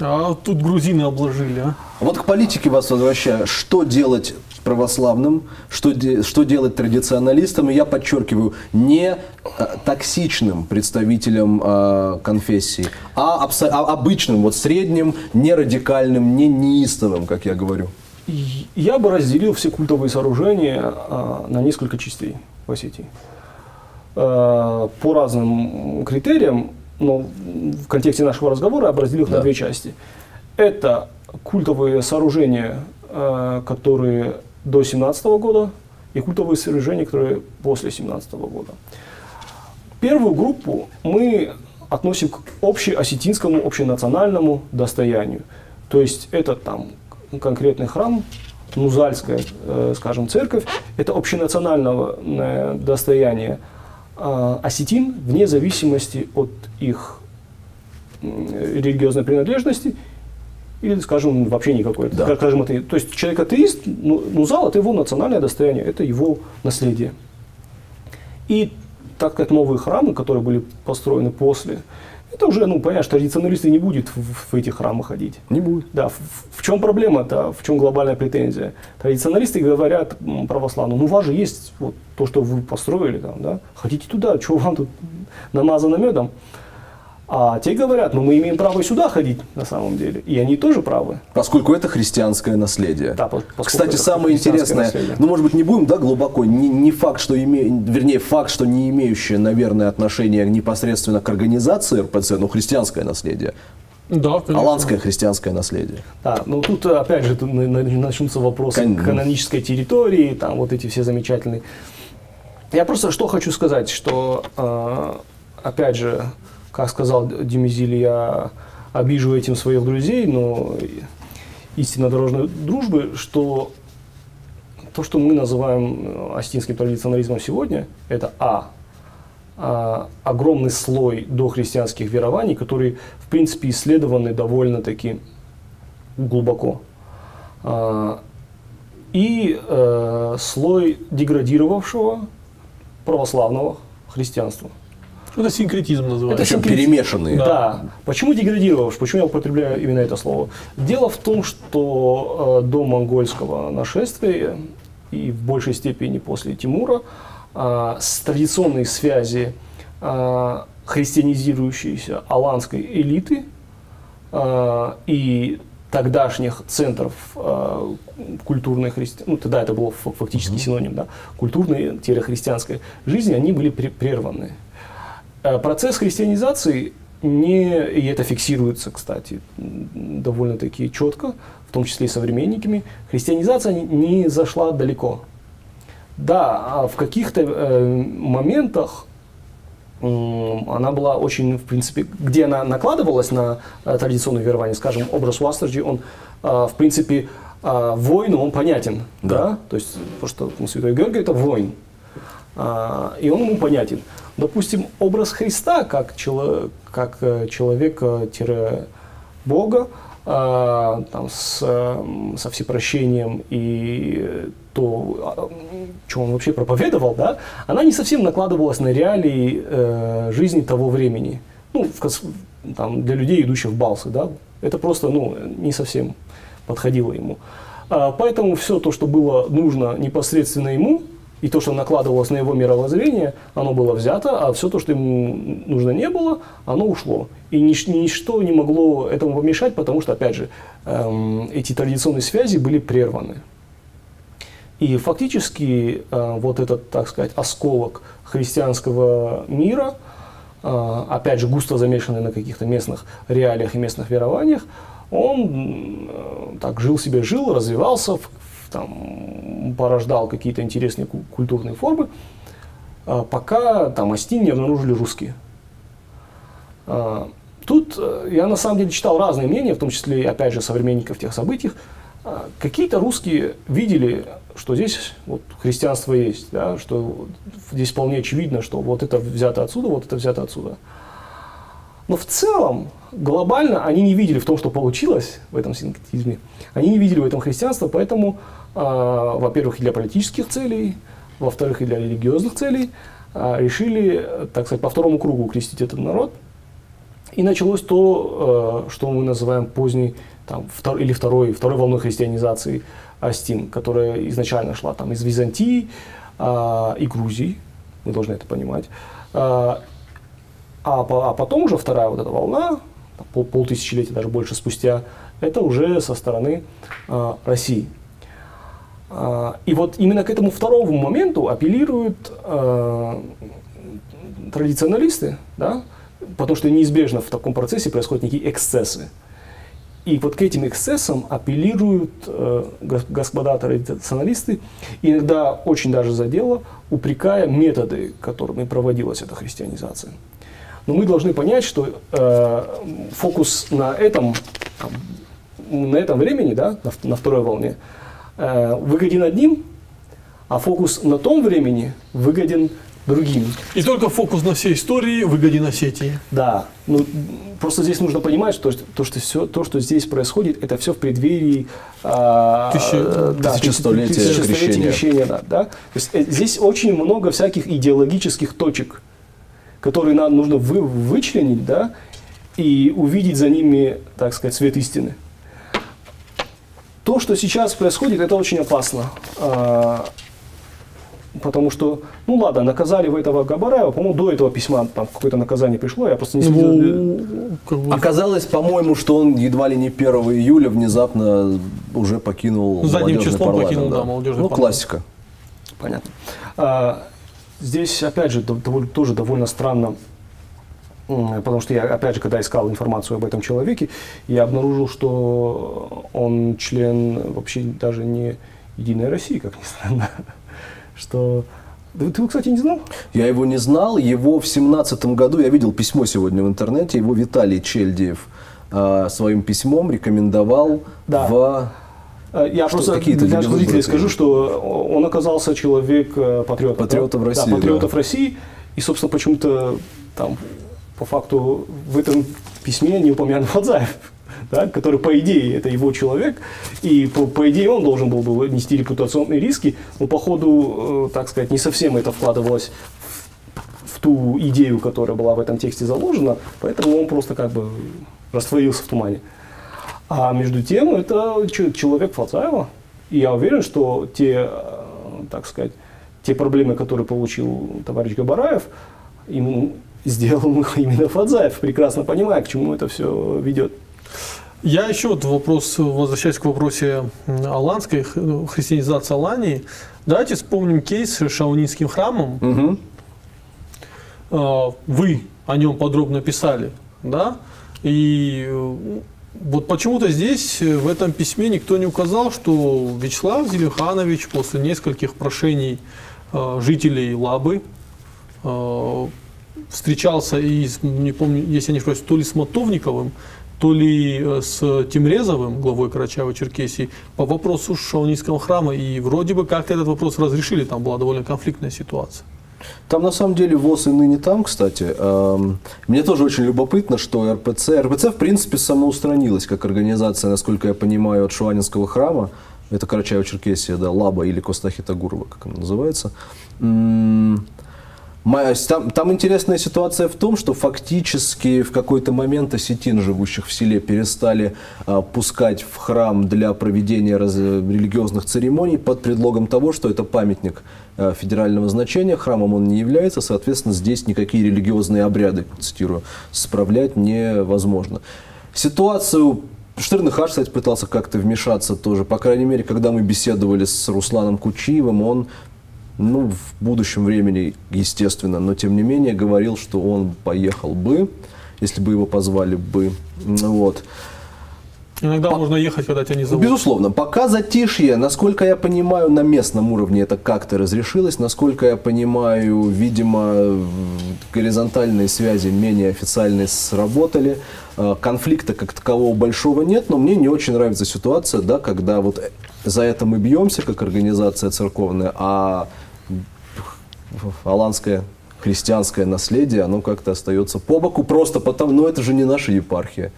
А тут грузины обложили, а? Вот к политике вас возвращаю. Что делать православным, что, де, что делать традиционалистам, и я подчеркиваю, не э, токсичным представителям э, конфессии, а, абсо, а обычным, вот средним, не радикальным, не неистовым, как я говорю. Я бы разделил все культовые сооружения э, на несколько частей в Осетии. Э, по разным критериям, но в контексте нашего разговора я бы разделил их да. на две части. Это культовые сооружения, э, которые до 17 года и культовые сооружения, которые после 17 года. Первую группу мы относим к общеосетинскому, общенациональному достоянию. То есть это там конкретный храм, Нузальская, э, скажем, церковь, это общенациональное э, достояние э, осетин вне зависимости от их религиозной принадлежности или, скажем, вообще никакой. Да. Скажем, это, то есть человек атеист, ну, ну зал это его национальное достояние, это его наследие. И так как новые храмы, которые были построены после, это уже, ну, понимаешь, традиционалисты не будет в, в эти храмы ходить. Не будет. Да, в, в чем проблема-то, в чем глобальная претензия? Традиционалисты говорят православным, ну, у вас же есть вот то, что вы построили там, да, хотите туда, что вам тут намазано медом? А те говорят, ну мы имеем право и сюда ходить на самом деле. И они тоже правы. Поскольку это христианское наследие. Да, Кстати, самое интересное, наследие. ну может быть не будем да, глубоко, не, не факт, что име, вернее факт, что не имеющее, наверное, отношение непосредственно к организации РПЦ, но христианское наследие. Да, конечно. Аланское христианское наследие. Да, ну тут опять же начнутся вопросы Кон... канонической территории, там вот эти все замечательные. Я просто что хочу сказать, что э, опять же как сказал Демизиль, я обижу этим своих друзей, но истина дорожной дружбы, что то, что мы называем астинским традиционализмом сегодня, это а, а, огромный слой дохристианских верований, которые, в принципе, исследованы довольно-таки глубоко. А, и э, слой деградировавшего православного христианства. Это синкретизм называется. Причем синкретизм. перемешанные. Да. Почему деградировавший? Почему я употребляю именно это слово? Дело в том, что э, до монгольского нашествия и в большей степени после Тимура э, с традиционной связи э, христианизирующейся аланской элиты э, и тогдашних центров э, культурной христи... ну тогда это был фа- фактически синоним, да, культурной-христианской жизни, они были пре- прерваны. Э, Процесс христианизации не, и это фиксируется, кстати, довольно-таки четко, в том числе и современниками, христианизация не- зашла далеко. Да, а в каких-то э, моментах она была очень, в принципе, где она накладывалась на э, традиционное верование, скажем, образ Уастерджи, он, э, в принципе, воину, он понятен, Да. да, то есть, потому что Святой Георгий это воин, а, и он ему понятен. Допустим, образ Христа как, чело- как э, человека-бога, а, там, с, э, со всепрощением и то, что он вообще проповедовал, да, она не совсем накладывалась на реалии э, жизни того времени. Ну, в там, для людей, идущих в Балсы, да, это просто ну, не совсем подходило ему. А, Поэтому все то, что было нужно непосредственно ему, и то, что накладывалось на его мировоззрение, оно было взято, а все то, что ему нужно не было, оно ушло. И нич- ничто не могло этому помешать, потому что, опять же, эм, эти традиционные связи были прерваны. И фактически э, вот этот, так сказать, осколок христианского мира, э, опять же, густо замешанный на каких-то местных реалиях и местных верованиях, он э, так жил себе, жил, развивался, там, порождал какие-то интересные ку- культурные формы, э, пока там Астин не обнаружили русские. А, Тут э, я на самом деле читал разные мнения, в том числе, опять же, современников тех событий. А, Какие-то русские видели, что здесь вот христианство есть, да, что здесь вполне очевидно, что вот это взято отсюда, вот это взято отсюда. Но в целом, глобально, они не видели в том, что получилось в этом синкретизме, они не видели в этом христианства, поэтому, а, во-первых, и для политических целей, во-вторых, и для религиозных целей, а, решили, так сказать, по второму кругу крестить этот народ. И началось то, э, что мы называем поздней там, втор- или второй, второй волной христианизации Астин, которая изначально шла там, из Византии а, и Грузии, мы должны это понимать. А, а, а потом уже вторая вот эта волна, пол, полтысячелетия, даже больше спустя, это уже со стороны а, России. А, и вот именно к этому второму моменту апеллируют а, традиционалисты, да, потому что неизбежно в таком процессе происходят некие эксцессы. И вот к этим эксцессам апеллируют э, гос- господа традиционалисты, иногда очень даже за дело, упрекая методы, которыми проводилась эта христианизация. Но мы должны понять, что э, фокус на этом, на этом времени, да, на, на второй волне, выгоден одним, а фокус на том времени выгоден другим. И только фокус на всей истории выгоден Осетии. Да, ну просто здесь нужно понимать, что то, что все, то, что здесь происходит, это все в преддверии э, да, тысячестолетия тысячестолетия крещения. крещения, да, да. То есть э, здесь очень много всяких идеологических точек, которые нам нужно вы, вычленить, да, и увидеть за ними, так сказать, свет истины. То, что сейчас происходит, это очень опасно. А, Потому что, ну ладно, наказали вы этого Габараева, по-моему, до этого письма там какое-то наказание пришло, я просто не следил. Ну, как бы, Оказалось, по-моему, что он едва ли не 1 июля внезапно уже покинул Ну, задним молодежный числом парламент, покинул, да, молодежный Ну, парламент. классика. Понятно. А, здесь, опять же, дов- доволь- тоже довольно странно, потому что я, опять же, когда искал информацию об этом человеке, я обнаружил, что он член вообще даже не Единой России, как ни странно. Что... Да Ты его, кстати, не знал? Я его не знал. Его в семнадцатом году, я видел письмо сегодня в интернете, его Виталий Чельдиев а, своим письмом рекомендовал Да. в... А, Я Что, просто какие-то для зрителей скажу, что он оказался человек э, патриотов. Патриотов да? России, Да, патриотов да. России. И, собственно, почему-то там по факту в этом письме не упомянут Фадзаев, да, который, по идее, это его человек, и по, по идее он должен был бы нести репутационные риски, но по ходу, э, так сказать, не совсем это вкладывалось в, в ту идею, которая была в этом тексте заложена, поэтому он просто как бы растворился в тумане. А между тем, это человек Фацаева, и я уверен, что те, э, так сказать, те проблемы, которые получил товарищ Габараев, ему сделал именно Фадзаев, прекрасно понимая, к чему это все ведет. Я еще вот вопрос, возвращаясь к вопросе аланской, ну, христианизации Алании. Давайте вспомним кейс с Шаунинским храмом. Угу. Вы о нем подробно писали, да? И э, вот почему-то здесь, э, в этом письме, никто не указал, что Вячеслав Зелиханович после нескольких прошений э, жителей Лабы встречался и, не помню, если я не ошибаюсь, то ли с Мотовниковым, то ли э, с Тимрезовым, главой Карачаева-Черкесии, по вопросу Шаунийского храма. И вроде бы как-то этот вопрос разрешили, там была довольно конфликтная ситуация. Там на самом деле ВОЗ и ныне там, кстати. Эм, мне тоже очень любопытно, что РПЦ... РПЦ, в принципе, самоустранилась как организация, насколько я понимаю, от Шуанинского храма. Это Карачаево-Черкесия, да, Лаба или Костахи Тагурова, как она называется. Там, там интересная ситуация в том, что фактически в какой-то момент осетин, живущих в селе, перестали а, пускать в храм для проведения раз, религиозных церемоний под предлогом того, что это памятник а, федерального значения, храмом он не является, соответственно, здесь никакие религиозные обряды, цитирую, справлять невозможно. Ситуацию Штырных кстати, пытался как-то вмешаться тоже. По крайней мере, когда мы беседовали с Русланом Кучиевым, он ну, в будущем времени, естественно, но тем не менее говорил, что он поехал бы, если бы его позвали бы. Вот. Иногда По... можно ехать, когда тебя не зовут. Безусловно. Пока затишье, насколько я понимаю, на местном уровне это как-то разрешилось. Насколько я понимаю, видимо, горизонтальные связи менее официальные сработали. Э, конфликта как такового большого нет, но мне не очень нравится ситуация, да, когда вот за это мы бьемся, как организация церковная, а аланское христианское наследие, оно как-то остается по боку, просто потому, ну это же не наша епархия.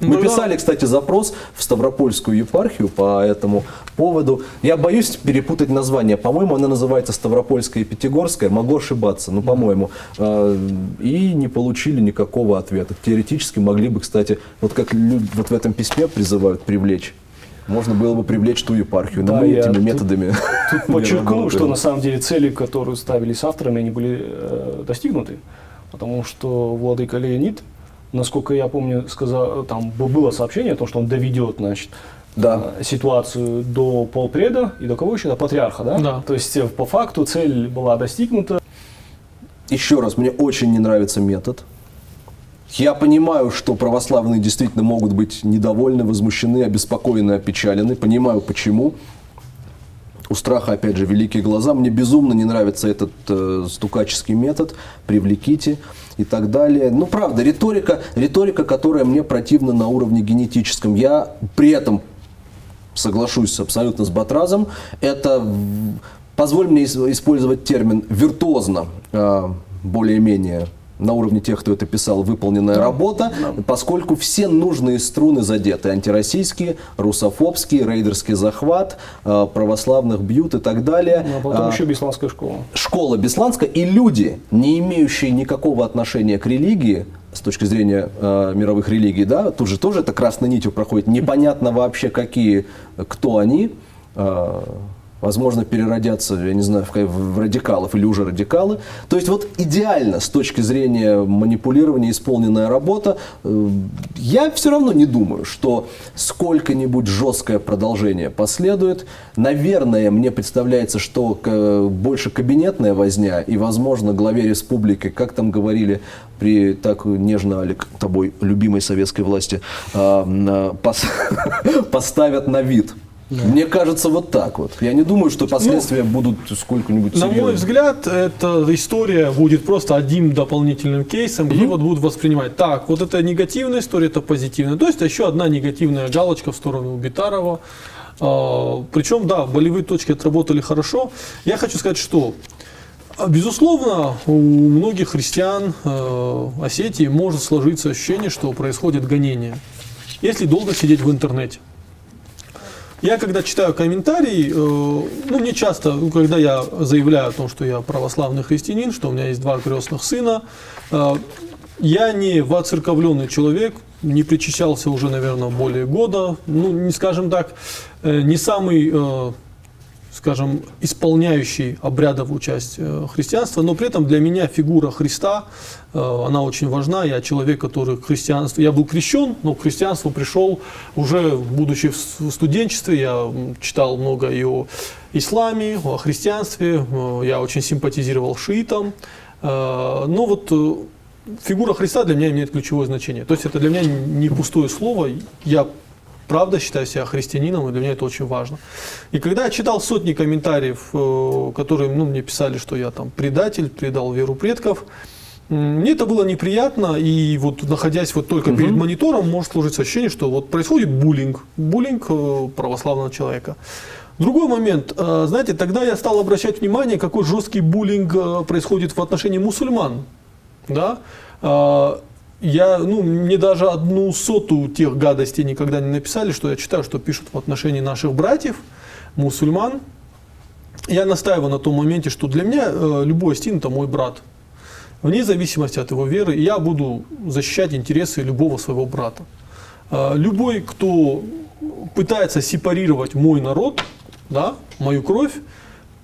Мы ну, писали, кстати, запрос в Ставропольскую епархию по этому поводу. Я боюсь перепутать название. По-моему, она называется Ставропольская и Пятигорская. Могу ошибаться, ну, по-моему. А, и не получили никакого ответа. Теоретически могли бы, кстати, вот как вот в этом письме призывают привлечь можно было бы привлечь ту епархию, но да, мы этими тут, методами... Тут подчеркну, что на самом деле цели, которые ставились авторами, они были э, достигнуты. Потому что Владыка Леонид, насколько я помню, сказал, там было сообщение о том, что он доведет, значит, да. Э, ситуацию до полпреда и до кого еще? До патриарха, да? Да. То есть, э, по факту цель была достигнута. Еще раз, мне очень не нравится метод. Я понимаю, что православные действительно могут быть недовольны, возмущены, обеспокоены, опечалены. Понимаю, почему. У страха, опять же, великие глаза. Мне безумно не нравится этот э, стукаческий метод. Привлеките и так далее. Ну, правда, риторика, риторика, которая мне противна на уровне генетическом. Я при этом соглашусь абсолютно с Батразом. Это, позволь мне использовать термин, виртуозно, э, более-менее на уровне тех, кто это писал, выполненная да. работа, да. поскольку все нужные струны задеты. Антироссийские, русофобские, рейдерский захват, э, православных бьют и так далее. Ну, а потом а, еще Бесланская школа. Школа Бесланская и люди, не имеющие никакого отношения к религии, с точки зрения э, мировых религий, да, тут же тоже это красной нитью проходит. Непонятно вообще, какие, кто они. Э, возможно, переродятся, я не знаю, в, в радикалов или уже радикалы. То есть вот идеально с точки зрения манипулирования исполненная работа. Э, я все равно не думаю, что сколько-нибудь жесткое продолжение последует. Наверное, мне представляется, что больше кабинетная возня и, возможно, главе республики, как там говорили при так нежно, Олег, тобой любимой советской власти, а, поставят на вид да. Мне кажется, вот так вот. Я не думаю, что последствия ну, будут сколько-нибудь На мой взгляд, эта история будет просто одним дополнительным кейсом, mm-hmm. и вот будут воспринимать, так, вот это негативная история, это позитивная. То есть еще одна негативная галочка в сторону Битарова. А, причем, да, болевые точки отработали хорошо. Я хочу сказать, что Безусловно, у многих христиан э, Осетии может сложиться ощущение, что происходит гонение, если долго сидеть в интернете. Я когда читаю комментарии, э, ну мне часто, ну, когда я заявляю о том, что я православный христианин, что у меня есть два крестных сына, э, я не воцерковленный человек, не причащался уже, наверное, более года, ну, не скажем так, э, не самый скажем, исполняющий обрядовую часть э, христианства, но при этом для меня фигура Христа, э, она очень важна. Я человек, который к христианству, я был крещен, но к христианству пришел уже, будучи в студенчестве, я читал много и о исламе, о христианстве, э, я очень симпатизировал шиитам. Но вот фигура Христа для меня имеет ключевое значение. То есть это для меня не пустое слово. Я правда считаю себя христианином, и для меня это очень важно. И когда я читал сотни комментариев, э, которые ну, мне писали, что я там предатель, предал веру предков, мне это было неприятно, и вот находясь вот только угу. перед монитором, может сложиться ощущение, что вот происходит буллинг, буллинг э, православного человека. Другой момент, э, знаете, тогда я стал обращать внимание, какой жесткий буллинг происходит в отношении мусульман. Да? Я, ну, мне даже одну соту тех гадостей никогда не написали, что я читаю, что пишут в отношении наших братьев, мусульман. Я настаиваю на том моменте, что для меня э, любой астин это мой брат. Вне зависимости от его веры, я буду защищать интересы любого своего брата. Э, любой, кто пытается сепарировать мой народ, да, мою кровь,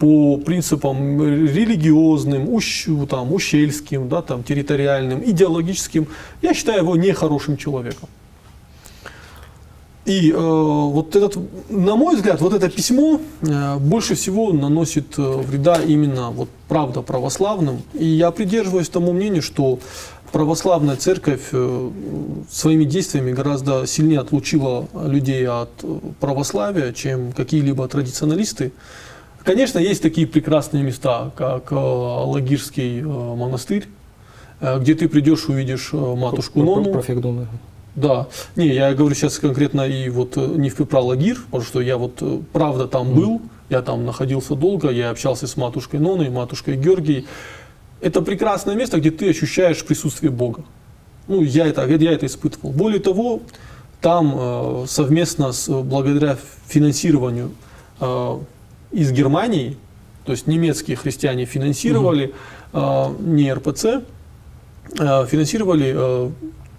по принципам религиозным, ущ, там, ущельским, да, там, территориальным, идеологическим, я считаю его нехорошим человеком. И э, вот этот, на мой взгляд, вот это письмо э, больше всего наносит э, вреда именно вот правда православным. И я придерживаюсь тому мнению, что православная церковь э, своими действиями гораздо сильнее отлучила людей от э, православия, чем какие-либо традиционалисты. Конечно, есть такие прекрасные места, как э, Лагирский э, монастырь, э, где ты придешь, увидишь матушку Нону. Да. Не, я говорю сейчас конкретно и вот не про Лагир, потому что я вот правда там mm. был, я там находился долго, я общался с матушкой Ноной, матушкой Георгией. Это прекрасное место, где ты ощущаешь присутствие Бога. Ну, я это, я это испытывал. Более того, там совместно с, благодаря финансированию из Германии, то есть немецкие христиане финансировали, угу. не РПЦ, а, финансировали э,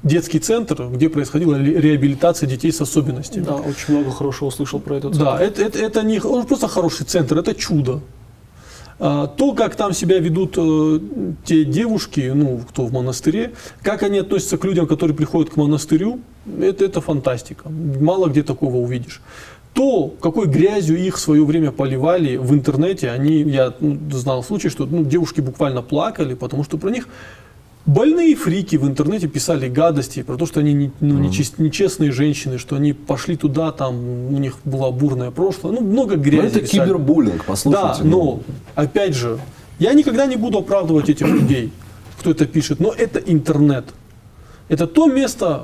детский центр, где происходила реабилитация детей с особенностями. Да, очень много хорошего слышал про этот центр. Да, это, это, это не он просто хороший центр, это чудо. А, то, как там себя ведут э, те девушки, ну, кто в монастыре, как они относятся к людям, которые приходят к монастырю, это, это фантастика. Мало где такого увидишь то, какой грязью их в свое время поливали в интернете, они, я ну, знал случай, что ну, девушки буквально плакали, потому что про них больные фрики в интернете писали гадости про то, что они не, ну, mm-hmm. нечестные женщины, что они пошли туда, там у них было бурное прошлое, ну много грязи. Но это писали. кибербуллинг, послушайте. Да, но ну. опять же, я никогда не буду оправдывать этих людей, кто это пишет, но это интернет. Это то место,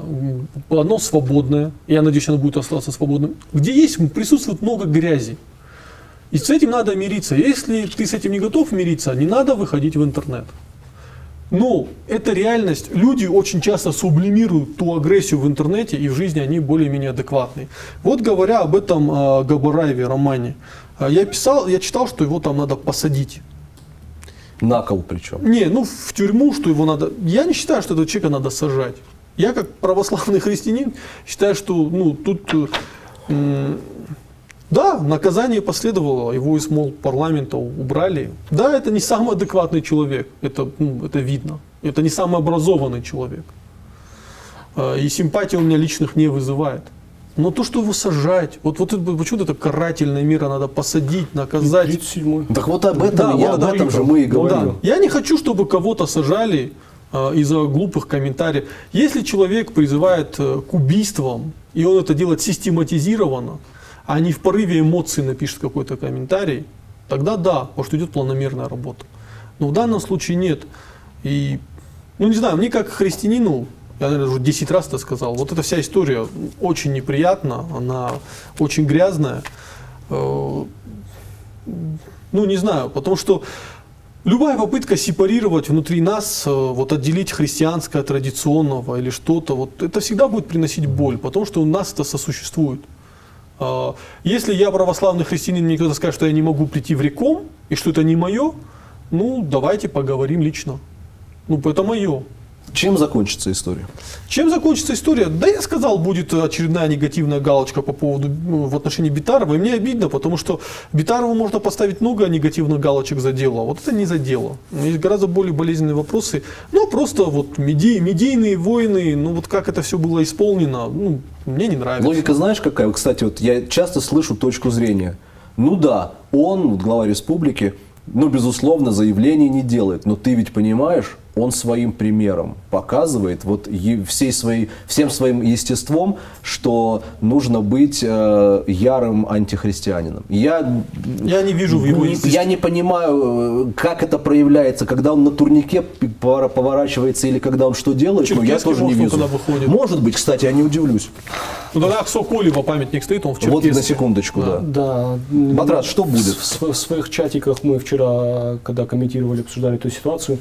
оно свободное, я надеюсь, оно будет оставаться свободным, где есть, присутствует много грязи. И с этим надо мириться. Если ты с этим не готов мириться, не надо выходить в интернет. Но это реальность. Люди очень часто сублимируют ту агрессию в интернете, и в жизни они более-менее адекватные. Вот говоря об этом э, Габараеве романе, э, я писал, я читал, что его там надо посадить. На кол причем. Не, ну в тюрьму, что его надо... Я не считаю, что этого человека надо сажать. Я как православный христианин считаю, что ну, тут... Э, да, наказание последовало, его из мол, парламента убрали. Да, это не самый адекватный человек, это, ну, это видно. Это не самый образованный человек. Э, и симпатии у меня личных не вызывает. Но то, что его сажать, вот, вот почему-то это карательная мера, надо посадить, наказать. 37 Так вот об этом, да, я вот об этом же мы и говорим. Да. Я не хочу, чтобы кого-то сажали э, из-за глупых комментариев. Если человек призывает э, к убийствам, и он это делает систематизированно, а не в порыве эмоций напишет какой-то комментарий, тогда да, потому что идет планомерная работа. Но в данном случае нет. И, ну не знаю, мне как христианину я, наверное, уже 10 раз это сказал. Вот эта вся история очень неприятна, она очень грязная. Э, ну, не знаю, потому что Любая попытка сепарировать внутри нас, э, вот отделить христианское традиционного или что-то, вот это всегда будет приносить боль, потому что у нас это сосуществует. А, Если я православный христианин, мне кто-то скажет, что я не могу прийти в реком, и что это не мое, ну, давайте поговорим лично. Ну, это мое. Чем закончится история? Чем закончится история? Да я сказал, будет очередная негативная галочка по поводу ну, в отношении Битарова. И мне обидно, потому что Битарову можно поставить много негативных галочек за дело. а Вот это не за дело. Есть гораздо более болезненные вопросы. Ну, просто вот меди, медийные войны, ну вот как это все было исполнено, ну, мне не нравится. Логика знаешь какая? Кстати, вот я часто слышу точку зрения. Ну да, он, вот глава республики, ну, безусловно, заявлений не делает. Но ты ведь понимаешь, он своим примером показывает вот всей своей, всем своим естеством, что нужно быть э, ярым антихристианином. Я, Я не вижу в его не- естестве- я не понимаю, э, как это проявляется, когда он на турнике поворачивается или когда он что делает, но я тоже не может, он вижу. Может быть, кстати, я не удивлюсь. Ну, тогда Соколева памятник стоит, он в Вот Черкеске. на секундочку, да. Да. Батрат, что будет? В, в своих чатиках мы вчера, когда комментировали, обсуждали эту ситуацию,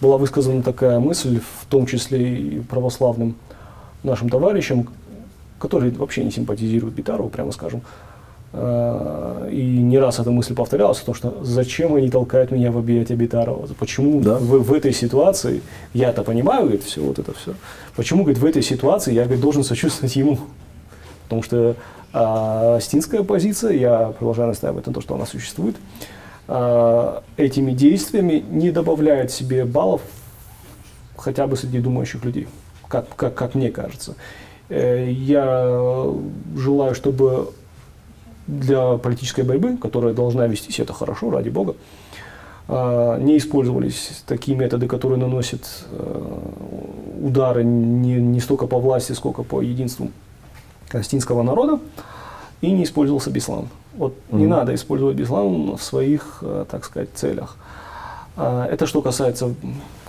была высказана такая мысль, в том числе и православным нашим товарищам, которые вообще не симпатизируют Битарову, прямо скажем. Э, И не раз эта мысль повторялась, о том, что зачем они толкают меня в объятия Битарова? Почему Да. в, в этой ситуации, я это понимаю, говорит, все вот это все, почему, говорит, в этой ситуации я, говорит, должен сочувствовать ему? Потому что а, стинская позиция, я продолжаю настаивать на том, что она существует, а, этими действиями не добавляет себе баллов хотя бы среди думающих людей, как, как, как мне кажется. Э, Я желаю, чтобы для политической борьбы, которая должна вестись, это хорошо, ради бога, а, не использовались такие методы, которые наносят э, удары не, не столько по власти, сколько по единству палестинского народа, и не использовался беслан. Вот не надо использовать беслан в своих, э, так сказать, целях. А, Это что касается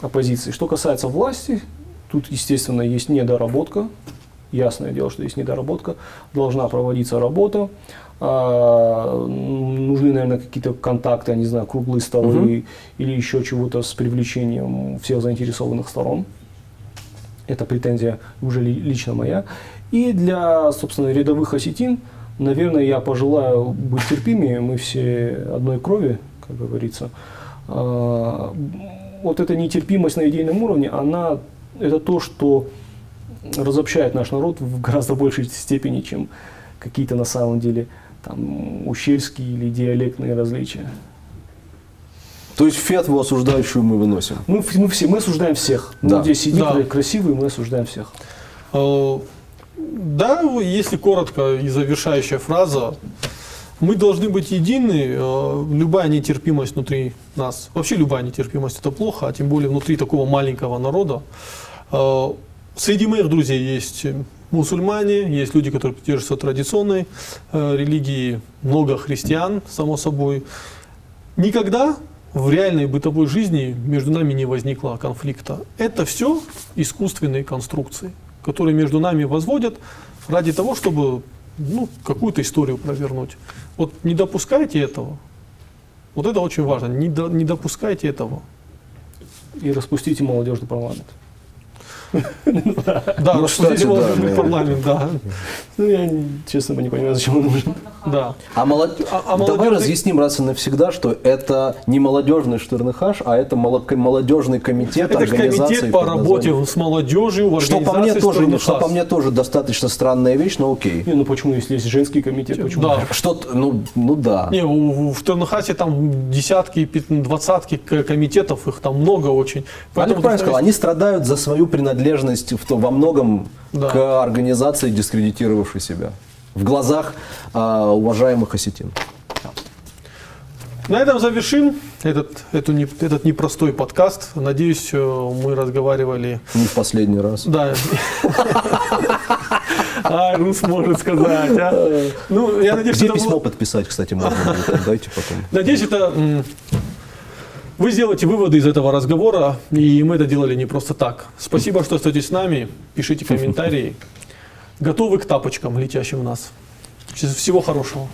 оппозиции. Что касается власти, тут, естественно, есть недоработка. Ясное дело, что есть недоработка. Должна проводиться работа. А, Нужны, наверное, какие-то контакты, я не знаю, круглые столы или еще чего-то с привлечением всех заинтересованных сторон. Это претензия уже ли- лично моя. И для, собственно, рядовых осетин, наверное, я пожелаю быть терпимее. Мы все одной крови, как говорится. А, Вот эта нетерпимость на идейном уровне, она это то, что разобщает наш народ в гораздо большей степени, чем какие-то на самом деле там ущельские или диалектные различия. То есть фетву осуждающую мы выносим. Мы, мы все мы осуждаем всех. Да. Мы здесь сидим Да. красивые, мы осуждаем всех. Э, Да, если коротко и завершающая фраза, мы должны быть едины. э, Любая нетерпимость внутри нас, вообще любая нетерпимость это плохо, а тем более внутри такого маленького народа. Э, Среди моих друзей есть мусульмане, есть люди, которые придерживаются традиционной э, религии, много христиан, само собой. Никогда в реальной бытовой жизни между нами не возникло конфликта. Это все искусственные конструкции, которые между нами возводят ради того, чтобы ну, какую-то историю провернуть. Вот не допускайте этого. Вот это очень важно. Не, до- не допускайте этого. И распустите молодежный парламент. Да, Ну, распустите молодежный парламент, да. Ну, я, честно, не понимаю, зачем он нужен. Да. А, молод- А- а Давай молодежный- разъясним раз и навсегда, что это не молодежный Штернхаш, а это моло- молодежный комитет Это организации комитет по работе названием- с молодежью в Что по, мне тоже, «Стройный что по хас». мне тоже достаточно странная вещь, но окей. Не, ну почему, если есть женский комитет, почему? Да. Что-то, ну, ну да. Не, у- в Тернахасе там десятки, двадцатки комитетов, их там много очень. Олег правильно сказал, они страдают за свою принадлежность в во многом Да. к организации, дискредитировавшей себя. В глазах а, уважаемых осетин. На этом завершим этот, эту этот непростой подкаст. Надеюсь, э, мы разговаривали. Не в последний раз. Да. А, Рус может сказать. а. Ну, я надеюсь, Где письмо подписать, кстати, можно будет? Дайте потом. Надеюсь, это вы сделаете выводы из этого разговора, и мы это делали не просто так. Спасибо, что остаетесь с нами. Пишите комментарии готовы к тапочкам, летящим в нас. Всего хорошего.